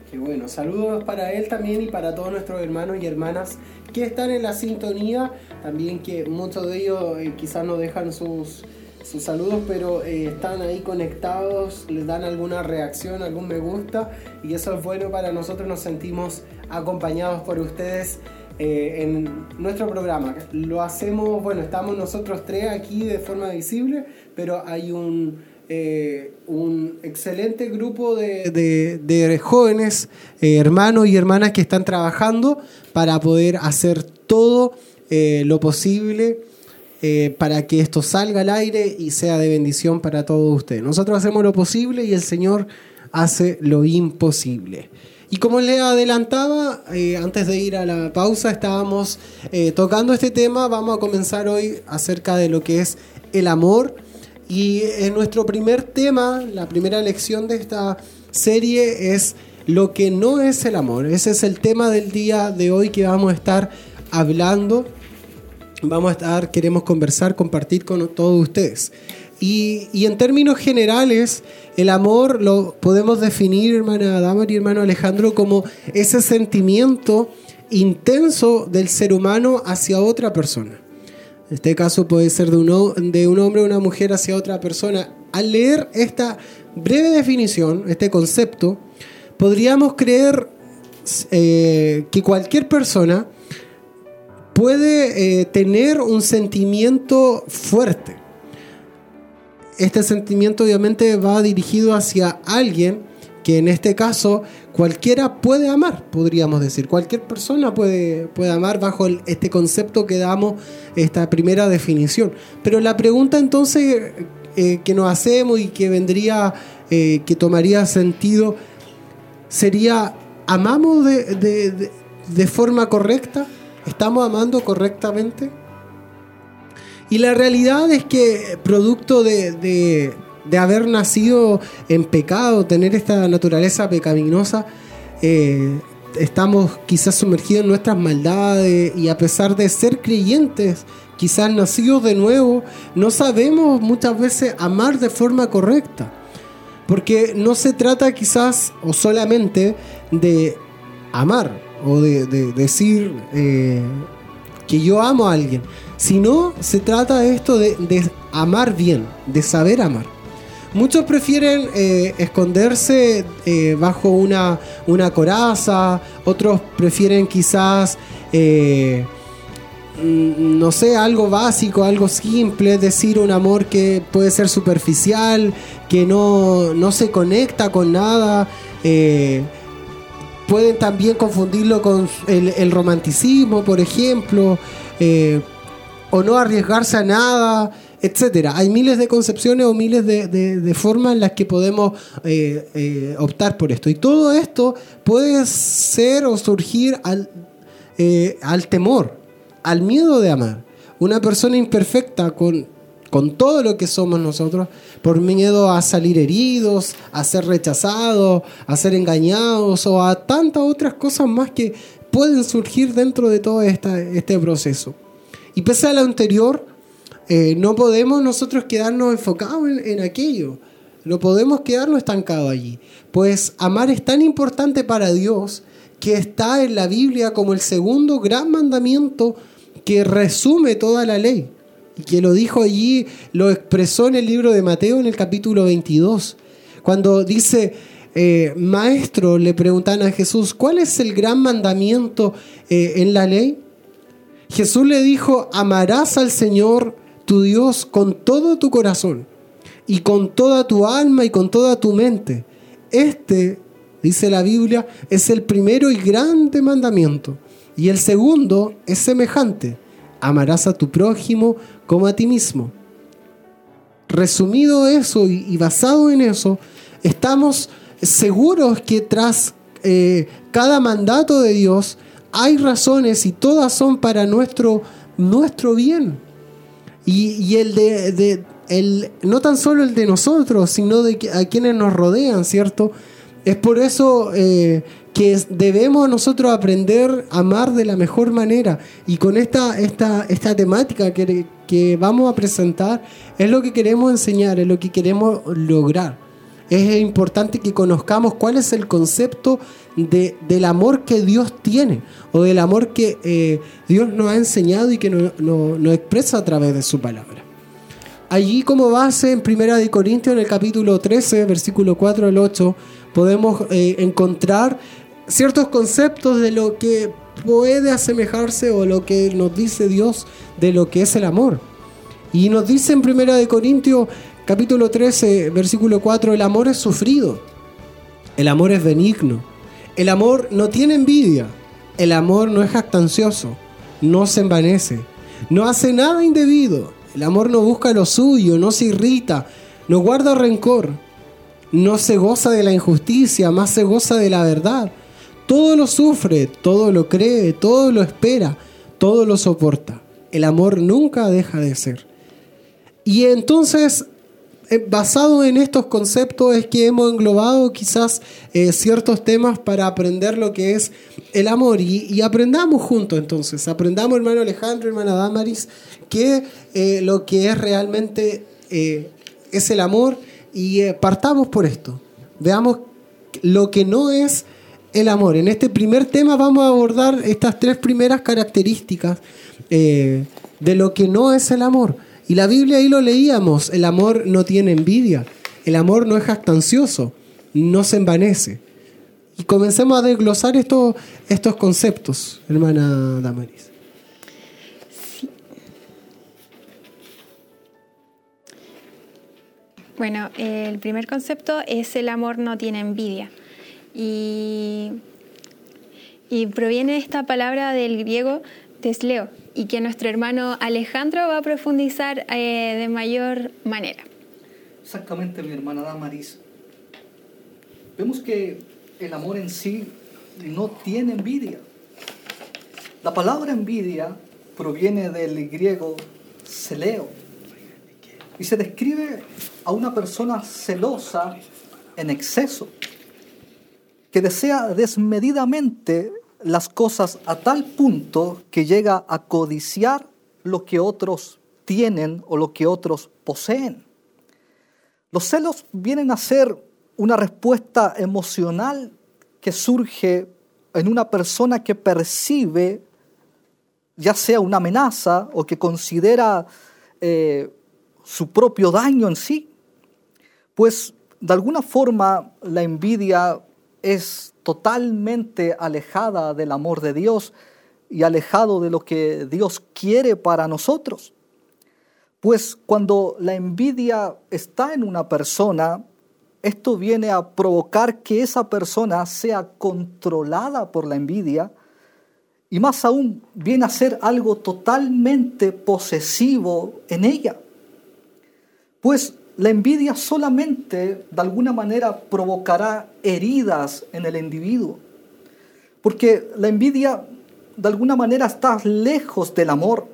Qué bueno, saludos para él también y para todos nuestros hermanos y hermanas que están en la sintonía, también que muchos de ellos eh, quizás nos dejan sus, sus saludos, pero eh, están ahí conectados, les dan alguna reacción, algún me gusta y eso es bueno para nosotros, nos sentimos acompañados por ustedes eh, en nuestro programa. Lo hacemos, bueno, estamos nosotros tres aquí de forma visible, pero hay un, eh, un excelente grupo de, jóvenes, hermanos y hermanas que están trabajando para poder hacer todo lo posible eh, para que esto salga al aire y sea de bendición para todos ustedes. Nosotros hacemos lo posible y el Señor hace lo imposible. Y como le adelantaba, eh, antes de ir a la pausa, estábamos eh, tocando este tema. Vamos a comenzar hoy acerca de lo que es el amor. Y en nuestro primer tema, la primera lección de esta serie es lo que no es el amor. Ese es el tema del día de hoy que vamos a estar hablando vamos a estar, queremos conversar, compartir con todos ustedes. Y, en términos generales, el amor lo podemos definir, hermana Damar y hermano Alejandro, como ese sentimiento intenso del ser humano hacia otra persona. En este caso puede ser de un, de un hombre o una mujer hacia otra persona. Al leer esta breve definición, este concepto, podríamos creer eh, que cualquier persona puede eh, tener un sentimiento fuerte. Este sentimiento obviamente va dirigido hacia alguien que en este caso cualquiera puede amar, podríamos decir. Cualquier persona puede, puede amar bajo este concepto que damos, esta primera definición. Pero la pregunta entonces eh, que nos hacemos y que vendría, eh, que tomaría sentido, sería, ¿amamos de, forma correcta? ¿Estamos amando correctamente? Y la realidad es que producto de, haber nacido en pecado, tener esta naturaleza pecaminosa, eh, estamos quizás sumergidos en nuestras maldades y a pesar de ser creyentes, quizás nacidos de nuevo, no sabemos muchas veces amar de forma correcta. Porque no se trata quizás o solamente de amar o de, decir eh, que yo amo a alguien, sino se trata de esto de, amar bien, de saber amar. Muchos prefieren eh, esconderse eh, bajo una, una, coraza, otros prefieren quizás Mm, no sé, algo básico, algo simple, decir, un amor que puede ser superficial, que no, se conecta con nada. Eh, pueden también confundirlo con el, romanticismo, por ejemplo, eh, o no arriesgarse a nada, etcétera. Hay miles de concepciones o miles de, formas en las que podemos eh, optar por esto. Y todo esto puede ser o surgir al, al temor al miedo de amar. Una persona imperfecta con, con todo lo que somos nosotros, por miedo a salir heridos, a ser rechazados, a ser engañados o a tantas otras cosas más que pueden surgir dentro de todo este proceso. Y pese a lo anterior, eh, no podemos nosotros quedarnos enfocados en, en aquello. No podemos quedarnos estancados allí. Pues amar es tan importante para Dios que está en la Biblia como el segundo gran mandamiento que resume toda la ley y que lo dijo allí, lo expresó en el libro de Mateo en el capítulo 22, cuando dice, eh, maestro, le preguntan a Jesús, ¿cuál es el gran mandamiento eh, en la ley? Jesús le dijo, amarás al Señor tu Dios con todo tu corazón y con toda tu alma y con toda tu mente. Este, dice la Biblia, es el primero y grande mandamiento. Y el segundo es semejante, amarás a tu prójimo como a ti mismo. Resumido eso y, basado en eso, estamos seguros que tras eh, cada mandato de Dios hay razones y todas son para nuestro, nuestro bien. Y, el de, el, no tan solo el de nosotros, sino de a quienes nos rodean, ¿cierto? Es por eso eh, que debemos nosotros aprender a amar de la mejor manera. Y con esta, esta, esta temática que, que vamos a presentar, es lo que queremos enseñar, es lo que queremos lograr. Es importante que conozcamos cuál es el concepto de, del amor que Dios tiene o del amor que eh, Dios nos ha enseñado y que nos no, expresa a través de su palabra. Allí como base en Primera de Corintios en el capítulo 13, versículo 4 al 8, podemos eh, encontrar ciertos conceptos de lo que puede asemejarse o lo que nos dice Dios de lo que es el amor. Y nos dice en Primera de Corintios capítulo 13, versículo 4, el amor es sufrido, el amor es benigno, el amor no tiene envidia, el amor no es jactancioso, no se envanece, no hace nada indebido, el amor no busca lo suyo, no se irrita, no guarda rencor, no se goza de la injusticia, más se goza de la verdad todo lo sufre, todo lo cree, todo lo espera, todo lo soporta. El amor nunca deja de ser. Y entonces, eh, basado en estos conceptos, es que hemos englobado quizás eh, ciertos temas para aprender lo que es el amor. Y, aprendamos juntos entonces, aprendamos hermano Alejandro, hermana Damaris, que eh, lo que es realmente es el amor y partamos por esto. Veamos lo que no es el amor. En este primer tema vamos a abordar estas tres primeras características eh, de lo que no es el amor. Y la Biblia ahí lo leíamos, el amor no tiene envidia, el amor no es jactancioso, no se envanece. Y comencemos a desglosar estos, estos conceptos, hermana Damaris. Bueno, el primer concepto es el amor no tiene envidia. Y, proviene esta palabra del griego tesleo y que nuestro hermano Alejandro va a profundizar eh, de mayor manera. Exactamente, mi hermana Damaris. Vemos que el amor en sí no tiene envidia. La palabra envidia proviene del griego celeo y se describe a una persona celosa en exceso, que desea desmedidamente las cosas a tal punto que llega a codiciar lo que otros tienen o lo que otros poseen. Los celos vienen a ser una respuesta emocional que surge en una persona que percibe ya sea una amenaza o que considera eh, su propio daño en sí. Pues de alguna forma la envidia es totalmente alejada del amor de Dios y alejado de lo que Dios quiere para nosotros. Pues cuando la envidia está en una persona, esto viene a provocar que esa persona sea controlada por la envidia y más aún viene a ser algo totalmente posesivo en ella. Pues la envidia solamente de alguna manera provocará heridas en el individuo, porque la envidia de alguna manera está lejos del amor,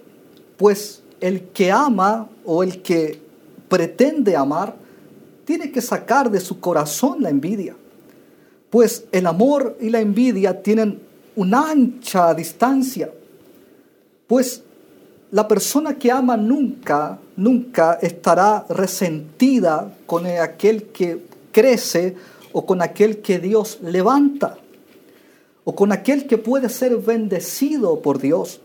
pues el que ama o el que pretende amar tiene que sacar de su corazón la envidia, pues el amor y la envidia tienen una ancha distancia, pues la persona que ama nunca, nunca estará resentida con aquel que crece o con aquel que Dios levanta o con aquel que puede ser bendecido por Dios.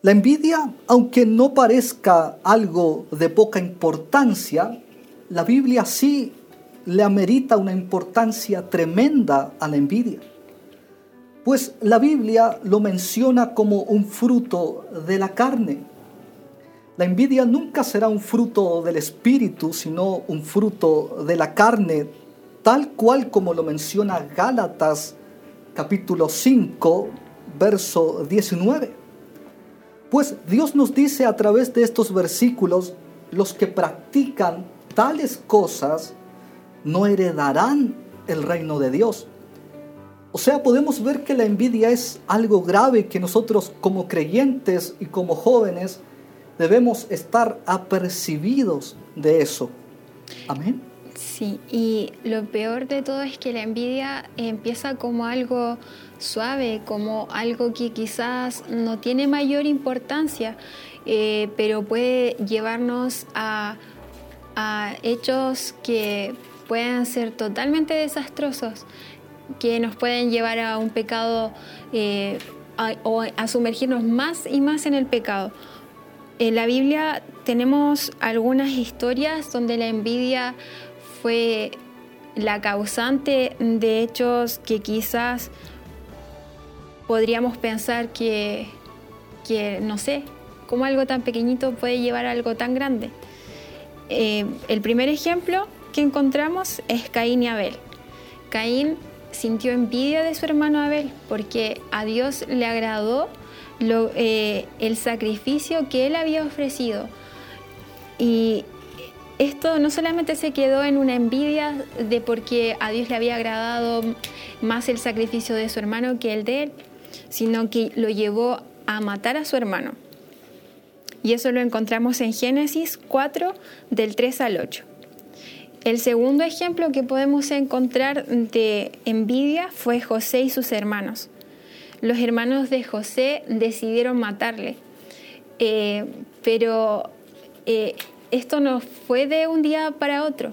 La envidia, aunque no parezca algo de poca importancia, la Biblia sí le amerita una importancia tremenda a la envidia. Pues la Biblia lo menciona como un fruto de la carne. La envidia nunca será un fruto del espíritu, sino un fruto de la carne, tal cual como lo menciona Gálatas capítulo 5, verso 19. Pues Dios nos dice a través de estos versículos, los que practican tales cosas no heredarán el reino de Dios. O sea, podemos ver que la envidia es algo grave que nosotros como creyentes y como jóvenes debemos estar apercibidos de eso. Amén. Sí, y lo peor de todo es que la envidia empieza como algo suave, como algo que quizás no tiene mayor importancia, eh, pero puede llevarnos a, hechos que puedan ser totalmente desastrosos que nos pueden llevar a un pecado eh, o a sumergirnos más y más en el pecado. En la Biblia tenemos algunas historias donde la envidia fue la causante de hechos que quizás podríamos pensar que, que no sé, cómo algo tan pequeñito puede llevar a algo tan grande. Eh, el primer ejemplo que encontramos es Caín y Abel. Caín sintió envidia de su hermano Abel porque a Dios le agradó eh, el sacrificio que él había ofrecido. Y esto no solamente se quedó en una envidia de porque a Dios le había agradado más el sacrificio de su hermano que el de él, sino que lo llevó a matar a su hermano. Y eso lo encontramos en Génesis 4 del 3 al 8. El segundo ejemplo que podemos encontrar de envidia fue José y sus hermanos. Los hermanos de José decidieron matarle, eh, pero eh, esto no fue de un día para otro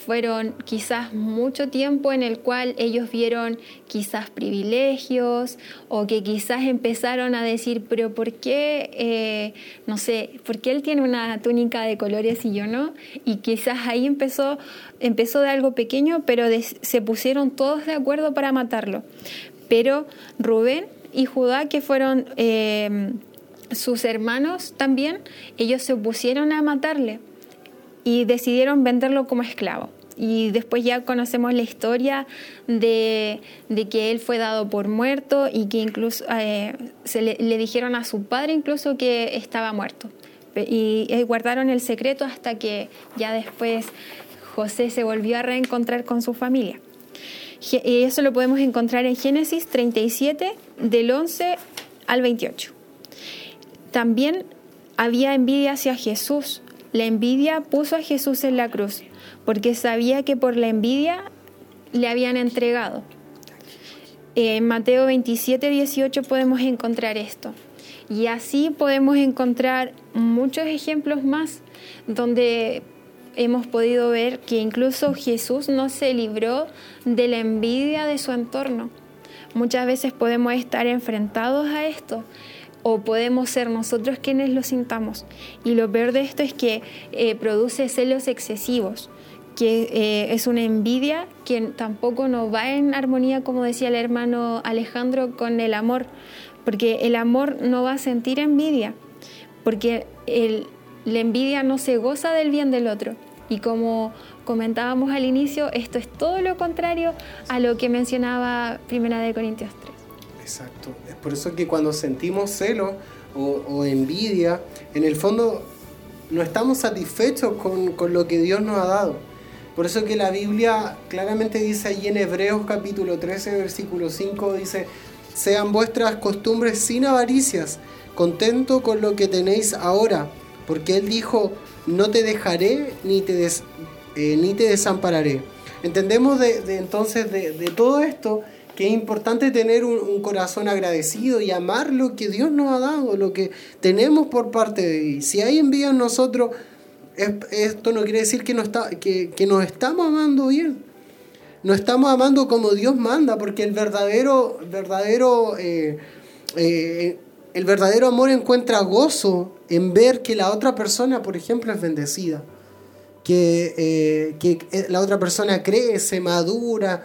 fueron quizás mucho tiempo en el cual ellos vieron quizás privilegios o que quizás empezaron a decir, pero ¿por qué, eh, no sé, por qué él tiene una túnica de colores y yo no? Y quizás ahí empezó, empezó de algo pequeño, pero se pusieron todos de acuerdo para matarlo. Pero Rubén y Judá, que fueron... Eh, sus hermanos también, ellos se opusieron a matarle y decidieron venderlo como esclavo. Y después ya conocemos la historia de, que él fue dado por muerto y que incluso eh, se le, dijeron a su padre incluso que estaba muerto. Y eh, guardaron el secreto hasta que ya después José se volvió a reencontrar con su familia. Y eso lo podemos encontrar en Génesis 37, del 11 al 28. También había envidia hacia Jesús. La envidia puso a Jesús en la cruz, porque sabía que por la envidia le habían entregado. En Mateo 27, 18 podemos encontrar esto. Y así podemos encontrar muchos ejemplos más donde hemos podido ver que incluso Jesús no se libró de la envidia de su entorno. Muchas veces podemos estar enfrentados a esto o podemos ser nosotros quienes lo sintamos. Y lo peor de esto es que eh, produce celos excesivos, que eh, es una envidia que tampoco nos va en armonía, como decía el hermano Alejandro, con el amor porque el amor no va a sentir envidia, porque la envidia no se goza del bien del otro. Y como comentábamos al inicio, esto es todo lo contrario a lo que mencionaba Primera de Corintios 3. Exacto. Es por eso que cuando sentimos celo o, envidia, en el fondo no estamos satisfechos con, con, lo que Dios nos ha dado. Por eso que la Biblia claramente dice ahí en Hebreos capítulo 13, versículo 5, dice, sean vuestras costumbres sin avaricias, contento con lo que tenéis ahora, porque Él dijo, no te dejaré ni te, eh, ni te desampararé. Entendemos de, entonces de, todo esto que es importante tener un, corazón agradecido y amar lo que Dios nos ha dado, lo que tenemos por parte de Él. Si hay envío en nosotros, esto no quiere decir que, no está, que, que nos estamos amando bien no estamos amando como Dios manda, porque el verdadero, verdadero, eh, eh, el verdadero amor encuentra gozo en ver que la otra persona, por ejemplo, es bendecida, que, eh, que la otra persona crece, madura,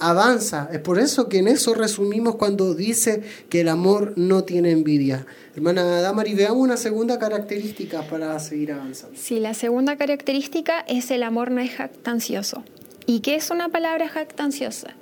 avanza. Es por eso que en eso resumimos cuando dice que el amor no tiene envidia. Hermana Damari, veamos una segunda característica para seguir avanzando. Sí, la segunda característica es el amor no es jactancioso. ¿Y qué es una palabra jactanciosa?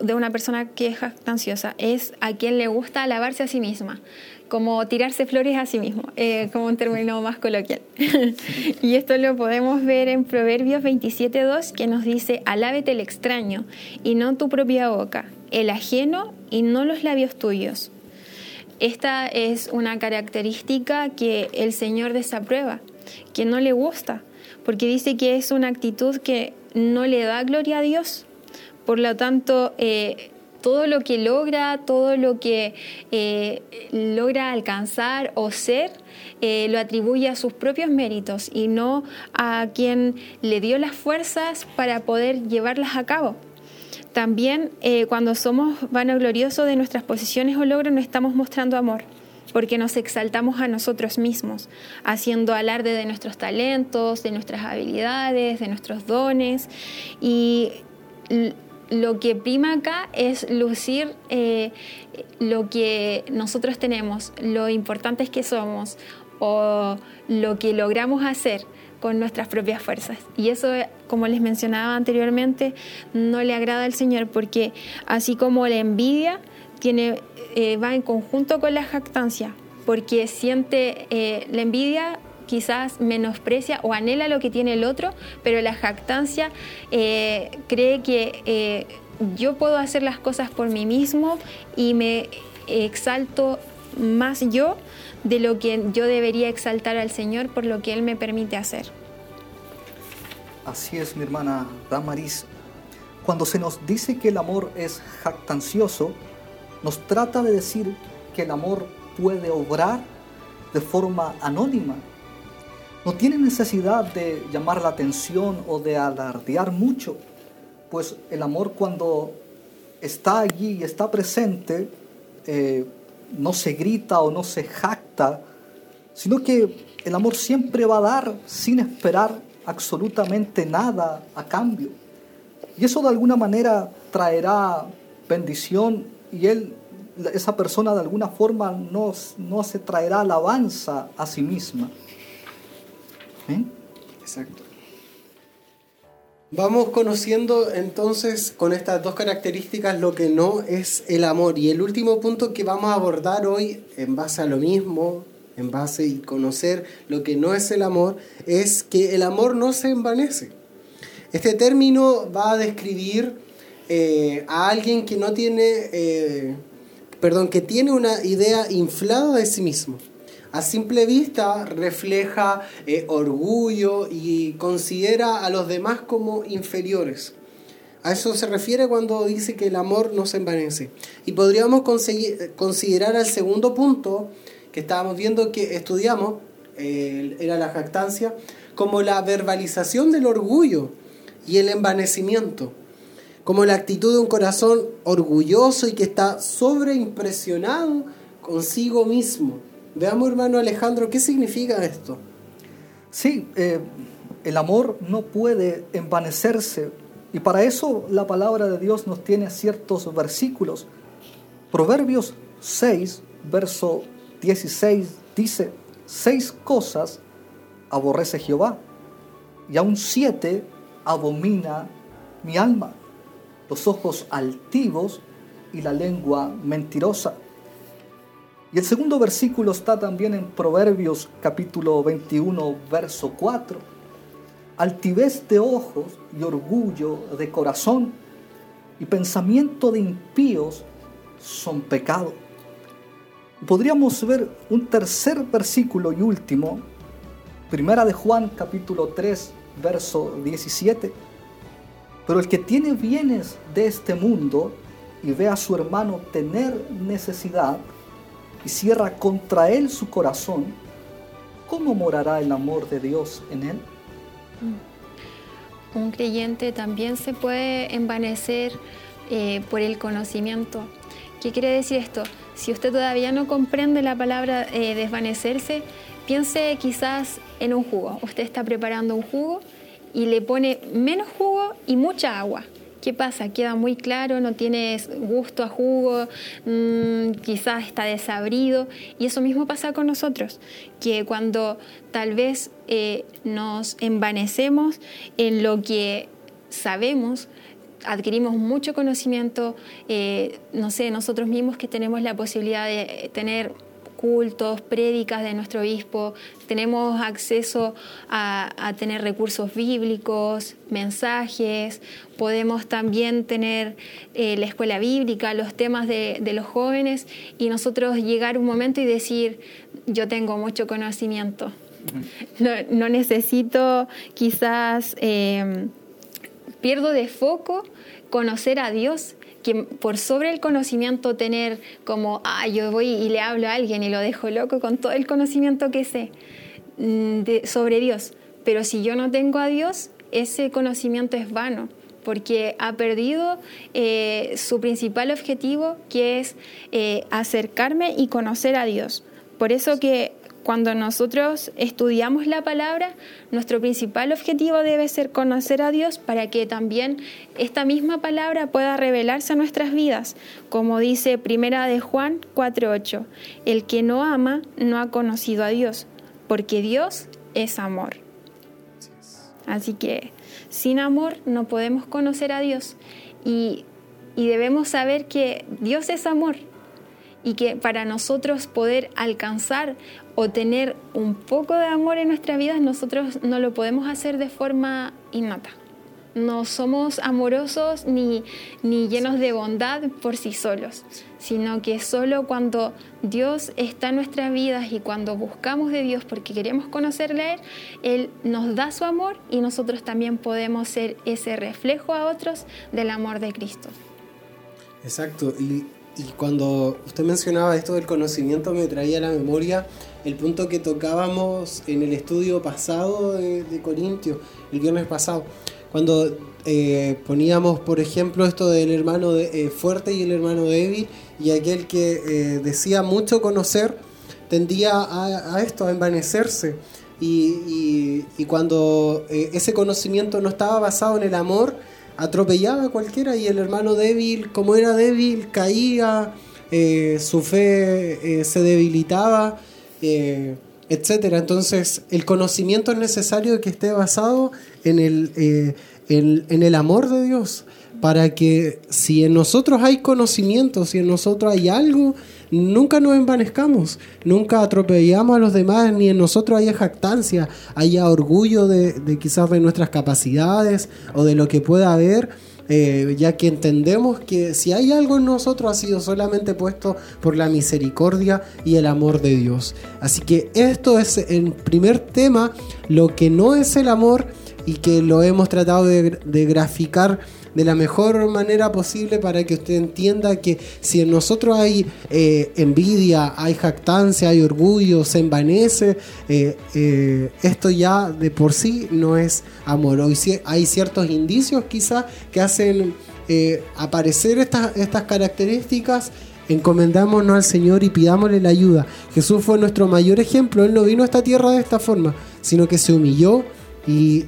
De una persona que es jactanciosa es a quien le gusta alabarse a sí misma, como tirarse flores a sí mismo, eh, como un término más coloquial. y esto lo podemos ver en Proverbios 27.2 que nos dice, alábete el extraño y no tu propia boca, el ajeno y no los labios tuyos. Esta es una característica que el Señor desaprueba, que no le gusta, porque dice que es una actitud que no le da gloria a Dios. Por lo tanto, eh, todo lo que logra, todo lo que eh, logra alcanzar o ser, eh, lo atribuye a sus propios méritos y no a quien le dio las fuerzas para poder llevarlas a cabo. También cuando somos vanagloriosos de nuestras posiciones o logros no estamos mostrando amor porque nos exaltamos a nosotros mismos, haciendo alarde de nuestros talentos, de nuestras habilidades, de nuestros dones. Y lo que prima acá es lucir eh, lo que nosotros tenemos, lo importantes que somos o lo que logramos hacer con nuestras propias fuerzas. Y eso, como les mencionaba anteriormente, no le agrada al Señor porque así como la envidia, eh, va en conjunto con la jactancia, porque siente eh, la envidia quizás menosprecia o anhela lo que tiene el otro, pero la jactancia eh, cree que yo puedo hacer las cosas por mí mismo y me exalto más yo de lo que yo debería exaltar al Señor por lo que Él me permite hacer. Así es, mi hermana Damaris. Cuando se nos dice que el amor es jactancioso, nos trata de decir que el amor puede obrar de forma anónima. No tiene necesidad de llamar la atención o de alardear mucho, pues el amor cuando está allí y está presente, eh, no se grita o no se jacta, sino que el amor siempre va a dar sin esperar absolutamente nada a cambio. Y eso de alguna manera traerá bendición y él, esa persona de alguna forma no, no se traerá alabanza a sí misma. Exacto. Vamos conociendo entonces con estas dos características lo que no es el amor. Y el último punto que vamos a abordar hoy, en base a lo mismo, en base y conocer lo que no es el amor, es que el amor no se envanece. Este término va a describir eh, a alguien que no tiene, eh, perdón, que tiene una idea inflada de sí mismo. A simple vista refleja eh, orgullo y considera a los demás como inferiores. A eso se refiere cuando dice que el amor no se envanece. Y podríamos considerar al segundo punto que estábamos viendo que estudiamos, era la jactancia, como la verbalización del orgullo y el envanecimiento, como la actitud de un corazón orgulloso y que está sobreimpresionado consigo mismo. Veamos, hermano Alejandro, ¿qué significa esto? Sí, eh, el amor no puede envanecerse y para eso la palabra de Dios nos tiene ciertos versículos. Proverbios 6, verso 16 dice, seis cosas aborrece Jehová y aún siete abomina mi alma, los ojos altivos y la lengua mentirosa. Y el segundo versículo está también en Proverbios capítulo 21, verso 4. Altivez de ojos y orgullo de corazón y pensamiento de impíos son pecado. Podríamos ver un tercer versículo y último, primera de Juan capítulo 3, verso 17. Pero el que tiene bienes de este mundo y ve a su hermano tener necesidad y cierra contra él su corazón, ¿cómo morará el amor de Dios en él? Mm. Un creyente también se puede envanecer eh, por el conocimiento. ¿Qué quiere decir esto? Si usted todavía no comprende la palabra eh, desvanecerse, piense quizás en un jugo. Usted está preparando un jugo y le pone menos jugo y mucha agua. ¿Qué pasa? Queda muy claro, no tiene gusto a jugo, mm, quizás está desabrido. Y eso mismo pasa con nosotros, que cuando tal vez eh, nos envanecemos en lo que sabemos, adquirimos mucho conocimiento, eh, no sé, nosotros mismos que tenemos la posibilidad de tener cultos, prédicas de nuestro obispo, tenemos acceso a, tener recursos bíblicos, mensajes, podemos también tener eh, la escuela bíblica, los temas de, los jóvenes y nosotros llegar un momento y decir, yo tengo mucho conocimiento, no, necesito quizás, eh, pierdo de foco conocer a Dios que por sobre el conocimiento tener como, ah, yo voy y le hablo a alguien y lo dejo loco con todo el conocimiento que sé mm, sobre Dios. Pero si yo no tengo a Dios, ese conocimiento es vano, porque ha perdido eh, su principal objetivo, que es eh, acercarme y conocer a Dios. Por eso que cuando nosotros estudiamos la palabra, nuestro principal objetivo debe ser conocer a Dios para que también esta misma palabra pueda revelarse a nuestras vidas, como dice Primera de Juan 4:8, el que no ama no ha conocido a Dios, porque Dios es amor. Así que sin amor no podemos conocer a Dios y, y debemos saber que Dios es amor y que para nosotros poder alcanzar o tener un poco de amor en nuestra vida, nosotros no lo podemos hacer de forma innata. No somos amorosos ni, ni llenos de bondad por sí solos, sino que solo cuando Dios está en nuestras vidas y cuando buscamos de Dios porque queremos conocerle a Él, Él nos da su amor y nosotros también podemos ser ese reflejo a otros del amor de Cristo. Exacto, y cuando usted mencionaba esto del conocimiento me traía a la memoria el punto que tocábamos en el estudio pasado de, de Corintios, el viernes pasado, cuando eh, poníamos, por ejemplo, esto del hermano de, eh, fuerte y el hermano débil, y aquel que eh, decía mucho conocer tendía a, esto, a envanecerse. Y, y cuando ese conocimiento no estaba basado en el amor, atropellaba a cualquiera y el hermano débil, como era débil, caía, eh, su fe eh, se debilitaba, eh, etc. Entonces el conocimiento es necesario que esté basado en el, en el amor de Dios, para que si en nosotros hay conocimiento, si en nosotros hay algo nunca nos envanezcamos, nunca atropellamos a los demás, ni en nosotros haya jactancia, haya orgullo de, quizás de nuestras capacidades o de lo que pueda haber. eh, ya que entendemos que si hay algo en nosotros ha sido solamente puesto por la misericordia y el amor de Dios. Así que esto es el primer tema, lo que no es el amor y que lo hemos tratado de, graficar de la mejor manera posible para que usted entienda que si en nosotros hay eh, envidia, hay jactancia, hay orgullo, se envanece, eh, eh, esto ya de por sí no es amor. Hoy hay ciertos indicios quizás que hacen aparecer estas, estas características encomendámonos al Señor y pidámosle la ayuda. Jesús fue nuestro mayor ejemplo. Él no vino a esta tierra de esta forma, sino que se humilló y,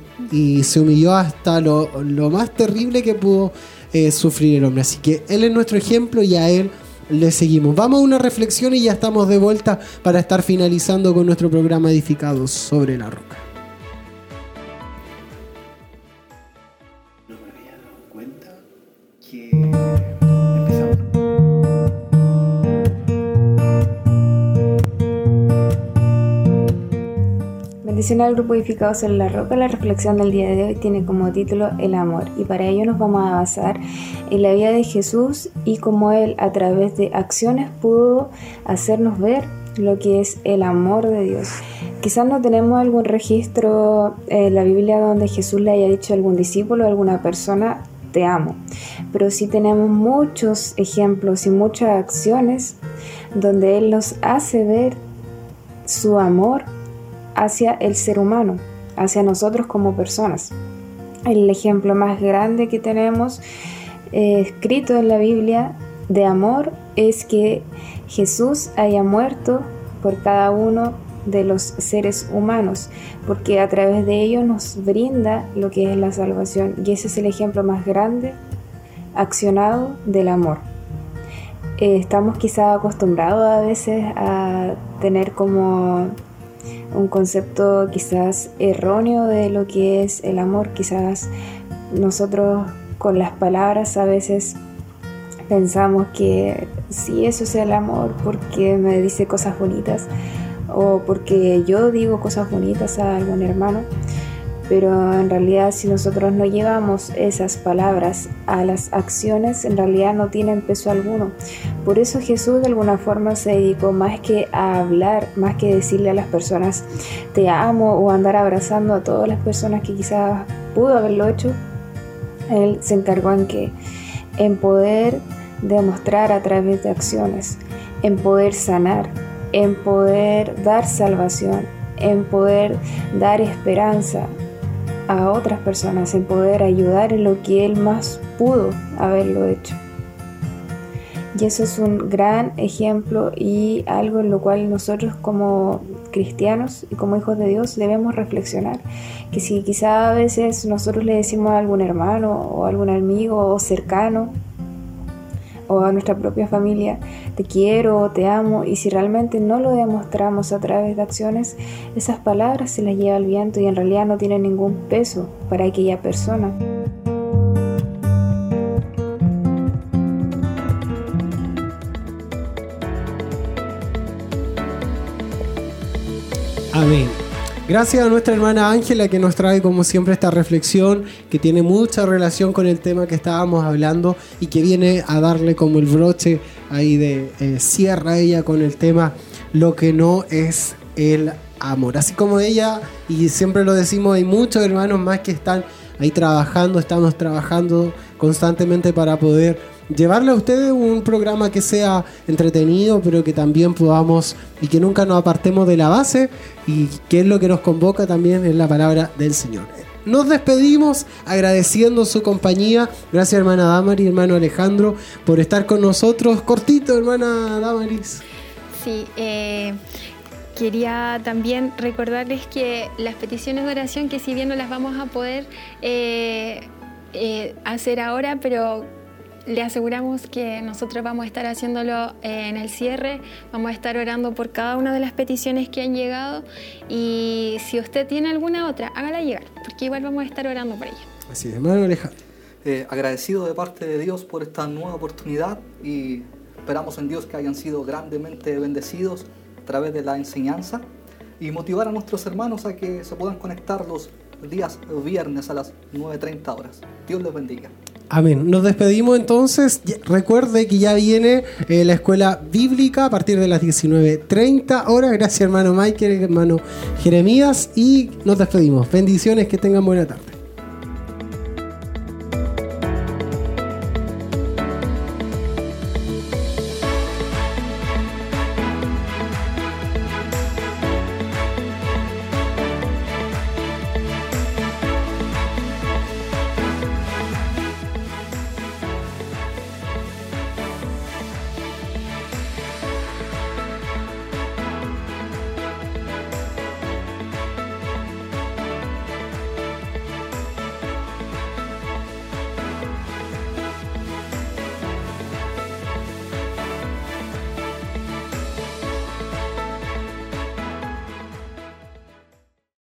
se humilló hasta lo, más terrible que pudo eh, sufrir el hombre. Así que Él es nuestro ejemplo y a Él le seguimos. Vamos a una reflexión y ya estamos de vuelta para estar finalizando con nuestro programa Edificados sobre la Roca. Al Grupo Edificados en la Roca, la reflexión del día de hoy tiene como título El amor y para ello nos vamos a basar en la vida de Jesús y cómo Él a través de acciones pudo hacernos ver lo que es el amor de Dios. Quizás no tenemos algún registro en la Biblia donde Jesús le haya dicho a algún discípulo, a alguna persona, te amo. Pero sí tenemos muchos ejemplos y muchas acciones donde Él nos hace ver su amor hacia el ser humano, hacia nosotros como personas. El ejemplo más grande que tenemos eh, escrito en la Biblia de amor es que Jesús haya muerto por cada uno de los seres humanos, porque a través de ello nos brinda lo que es la salvación. Y ese es el ejemplo más grande accionado del amor. Eh, estamos quizá acostumbrados a veces a tener como un concepto quizás erróneo de lo que es el amor. Quizás nosotros con las palabras a veces pensamos que si eso es el amor porque me dice cosas bonitas o porque yo digo cosas bonitas a algún hermano pero en realidad si nosotros no llevamos esas palabras a las acciones, en realidad no tienen peso alguno. Por eso Jesús de alguna forma se dedicó más que a hablar, más que decirle a las personas te amo o andar abrazando a todas las personas que quizás pudo haberlo hecho, Él se encargó en que en poder demostrar a través de acciones, en poder sanar, en poder dar salvación, en poder dar esperanza, a otras personas, en poder ayudar en lo que él más pudo haberlo hecho. Y eso es un gran ejemplo y algo en lo cual nosotros como cristianos y como hijos de Dios debemos reflexionar. Que si quizá a veces nosotros le decimos a algún hermano o algún amigo o cercano o a nuestra propia familia, te quiero o te amo, y si realmente no lo demostramos a través de acciones, esas palabras se las lleva el viento y en realidad no tienen ningún peso para aquella persona. Gracias a nuestra hermana Ángela que nos trae como siempre esta reflexión que tiene mucha relación con el tema que estábamos hablando y que viene a darle como el broche ahí de eh, cierra ella con el tema lo que no es el amor. Así como ella, y siempre lo decimos, hay muchos hermanos más que están ahí trabajando, estamos trabajando constantemente para poder llevarle a ustedes un programa que sea entretenido, pero que también podamos y que nunca nos apartemos de la base y que es lo que nos convoca también en la palabra del Señor. Nos despedimos agradeciendo su compañía. Gracias hermana Damaris, hermano Alejandro, por estar con nosotros. Cortito, hermana Damaris. Sí, eh, quería también recordarles que las peticiones de oración, que si bien no las vamos a poder eh, eh, hacer ahora, pero le aseguramos que nosotros vamos a estar haciéndolo eh, en el cierre, vamos a estar orando por cada una de las peticiones que han llegado y si usted tiene alguna otra, hágala llegar, porque igual vamos a estar orando por ella. Así es, hermano Alejandro. Eh, agradecido de parte de Dios por esta nueva oportunidad y esperamos en Dios que hayan sido grandemente bendecidos a través de la enseñanza y motivar a nuestros hermanos a que se puedan conectar los días viernes a las 9.30 horas. Dios les bendiga. Amén. Nos despedimos entonces. Recuerde que ya viene eh, la escuela bíblica a partir de las 19.30 horas. Gracias hermano Michael, hermano Jeremías. Y nos despedimos. Bendiciones, que tengan buena tarde.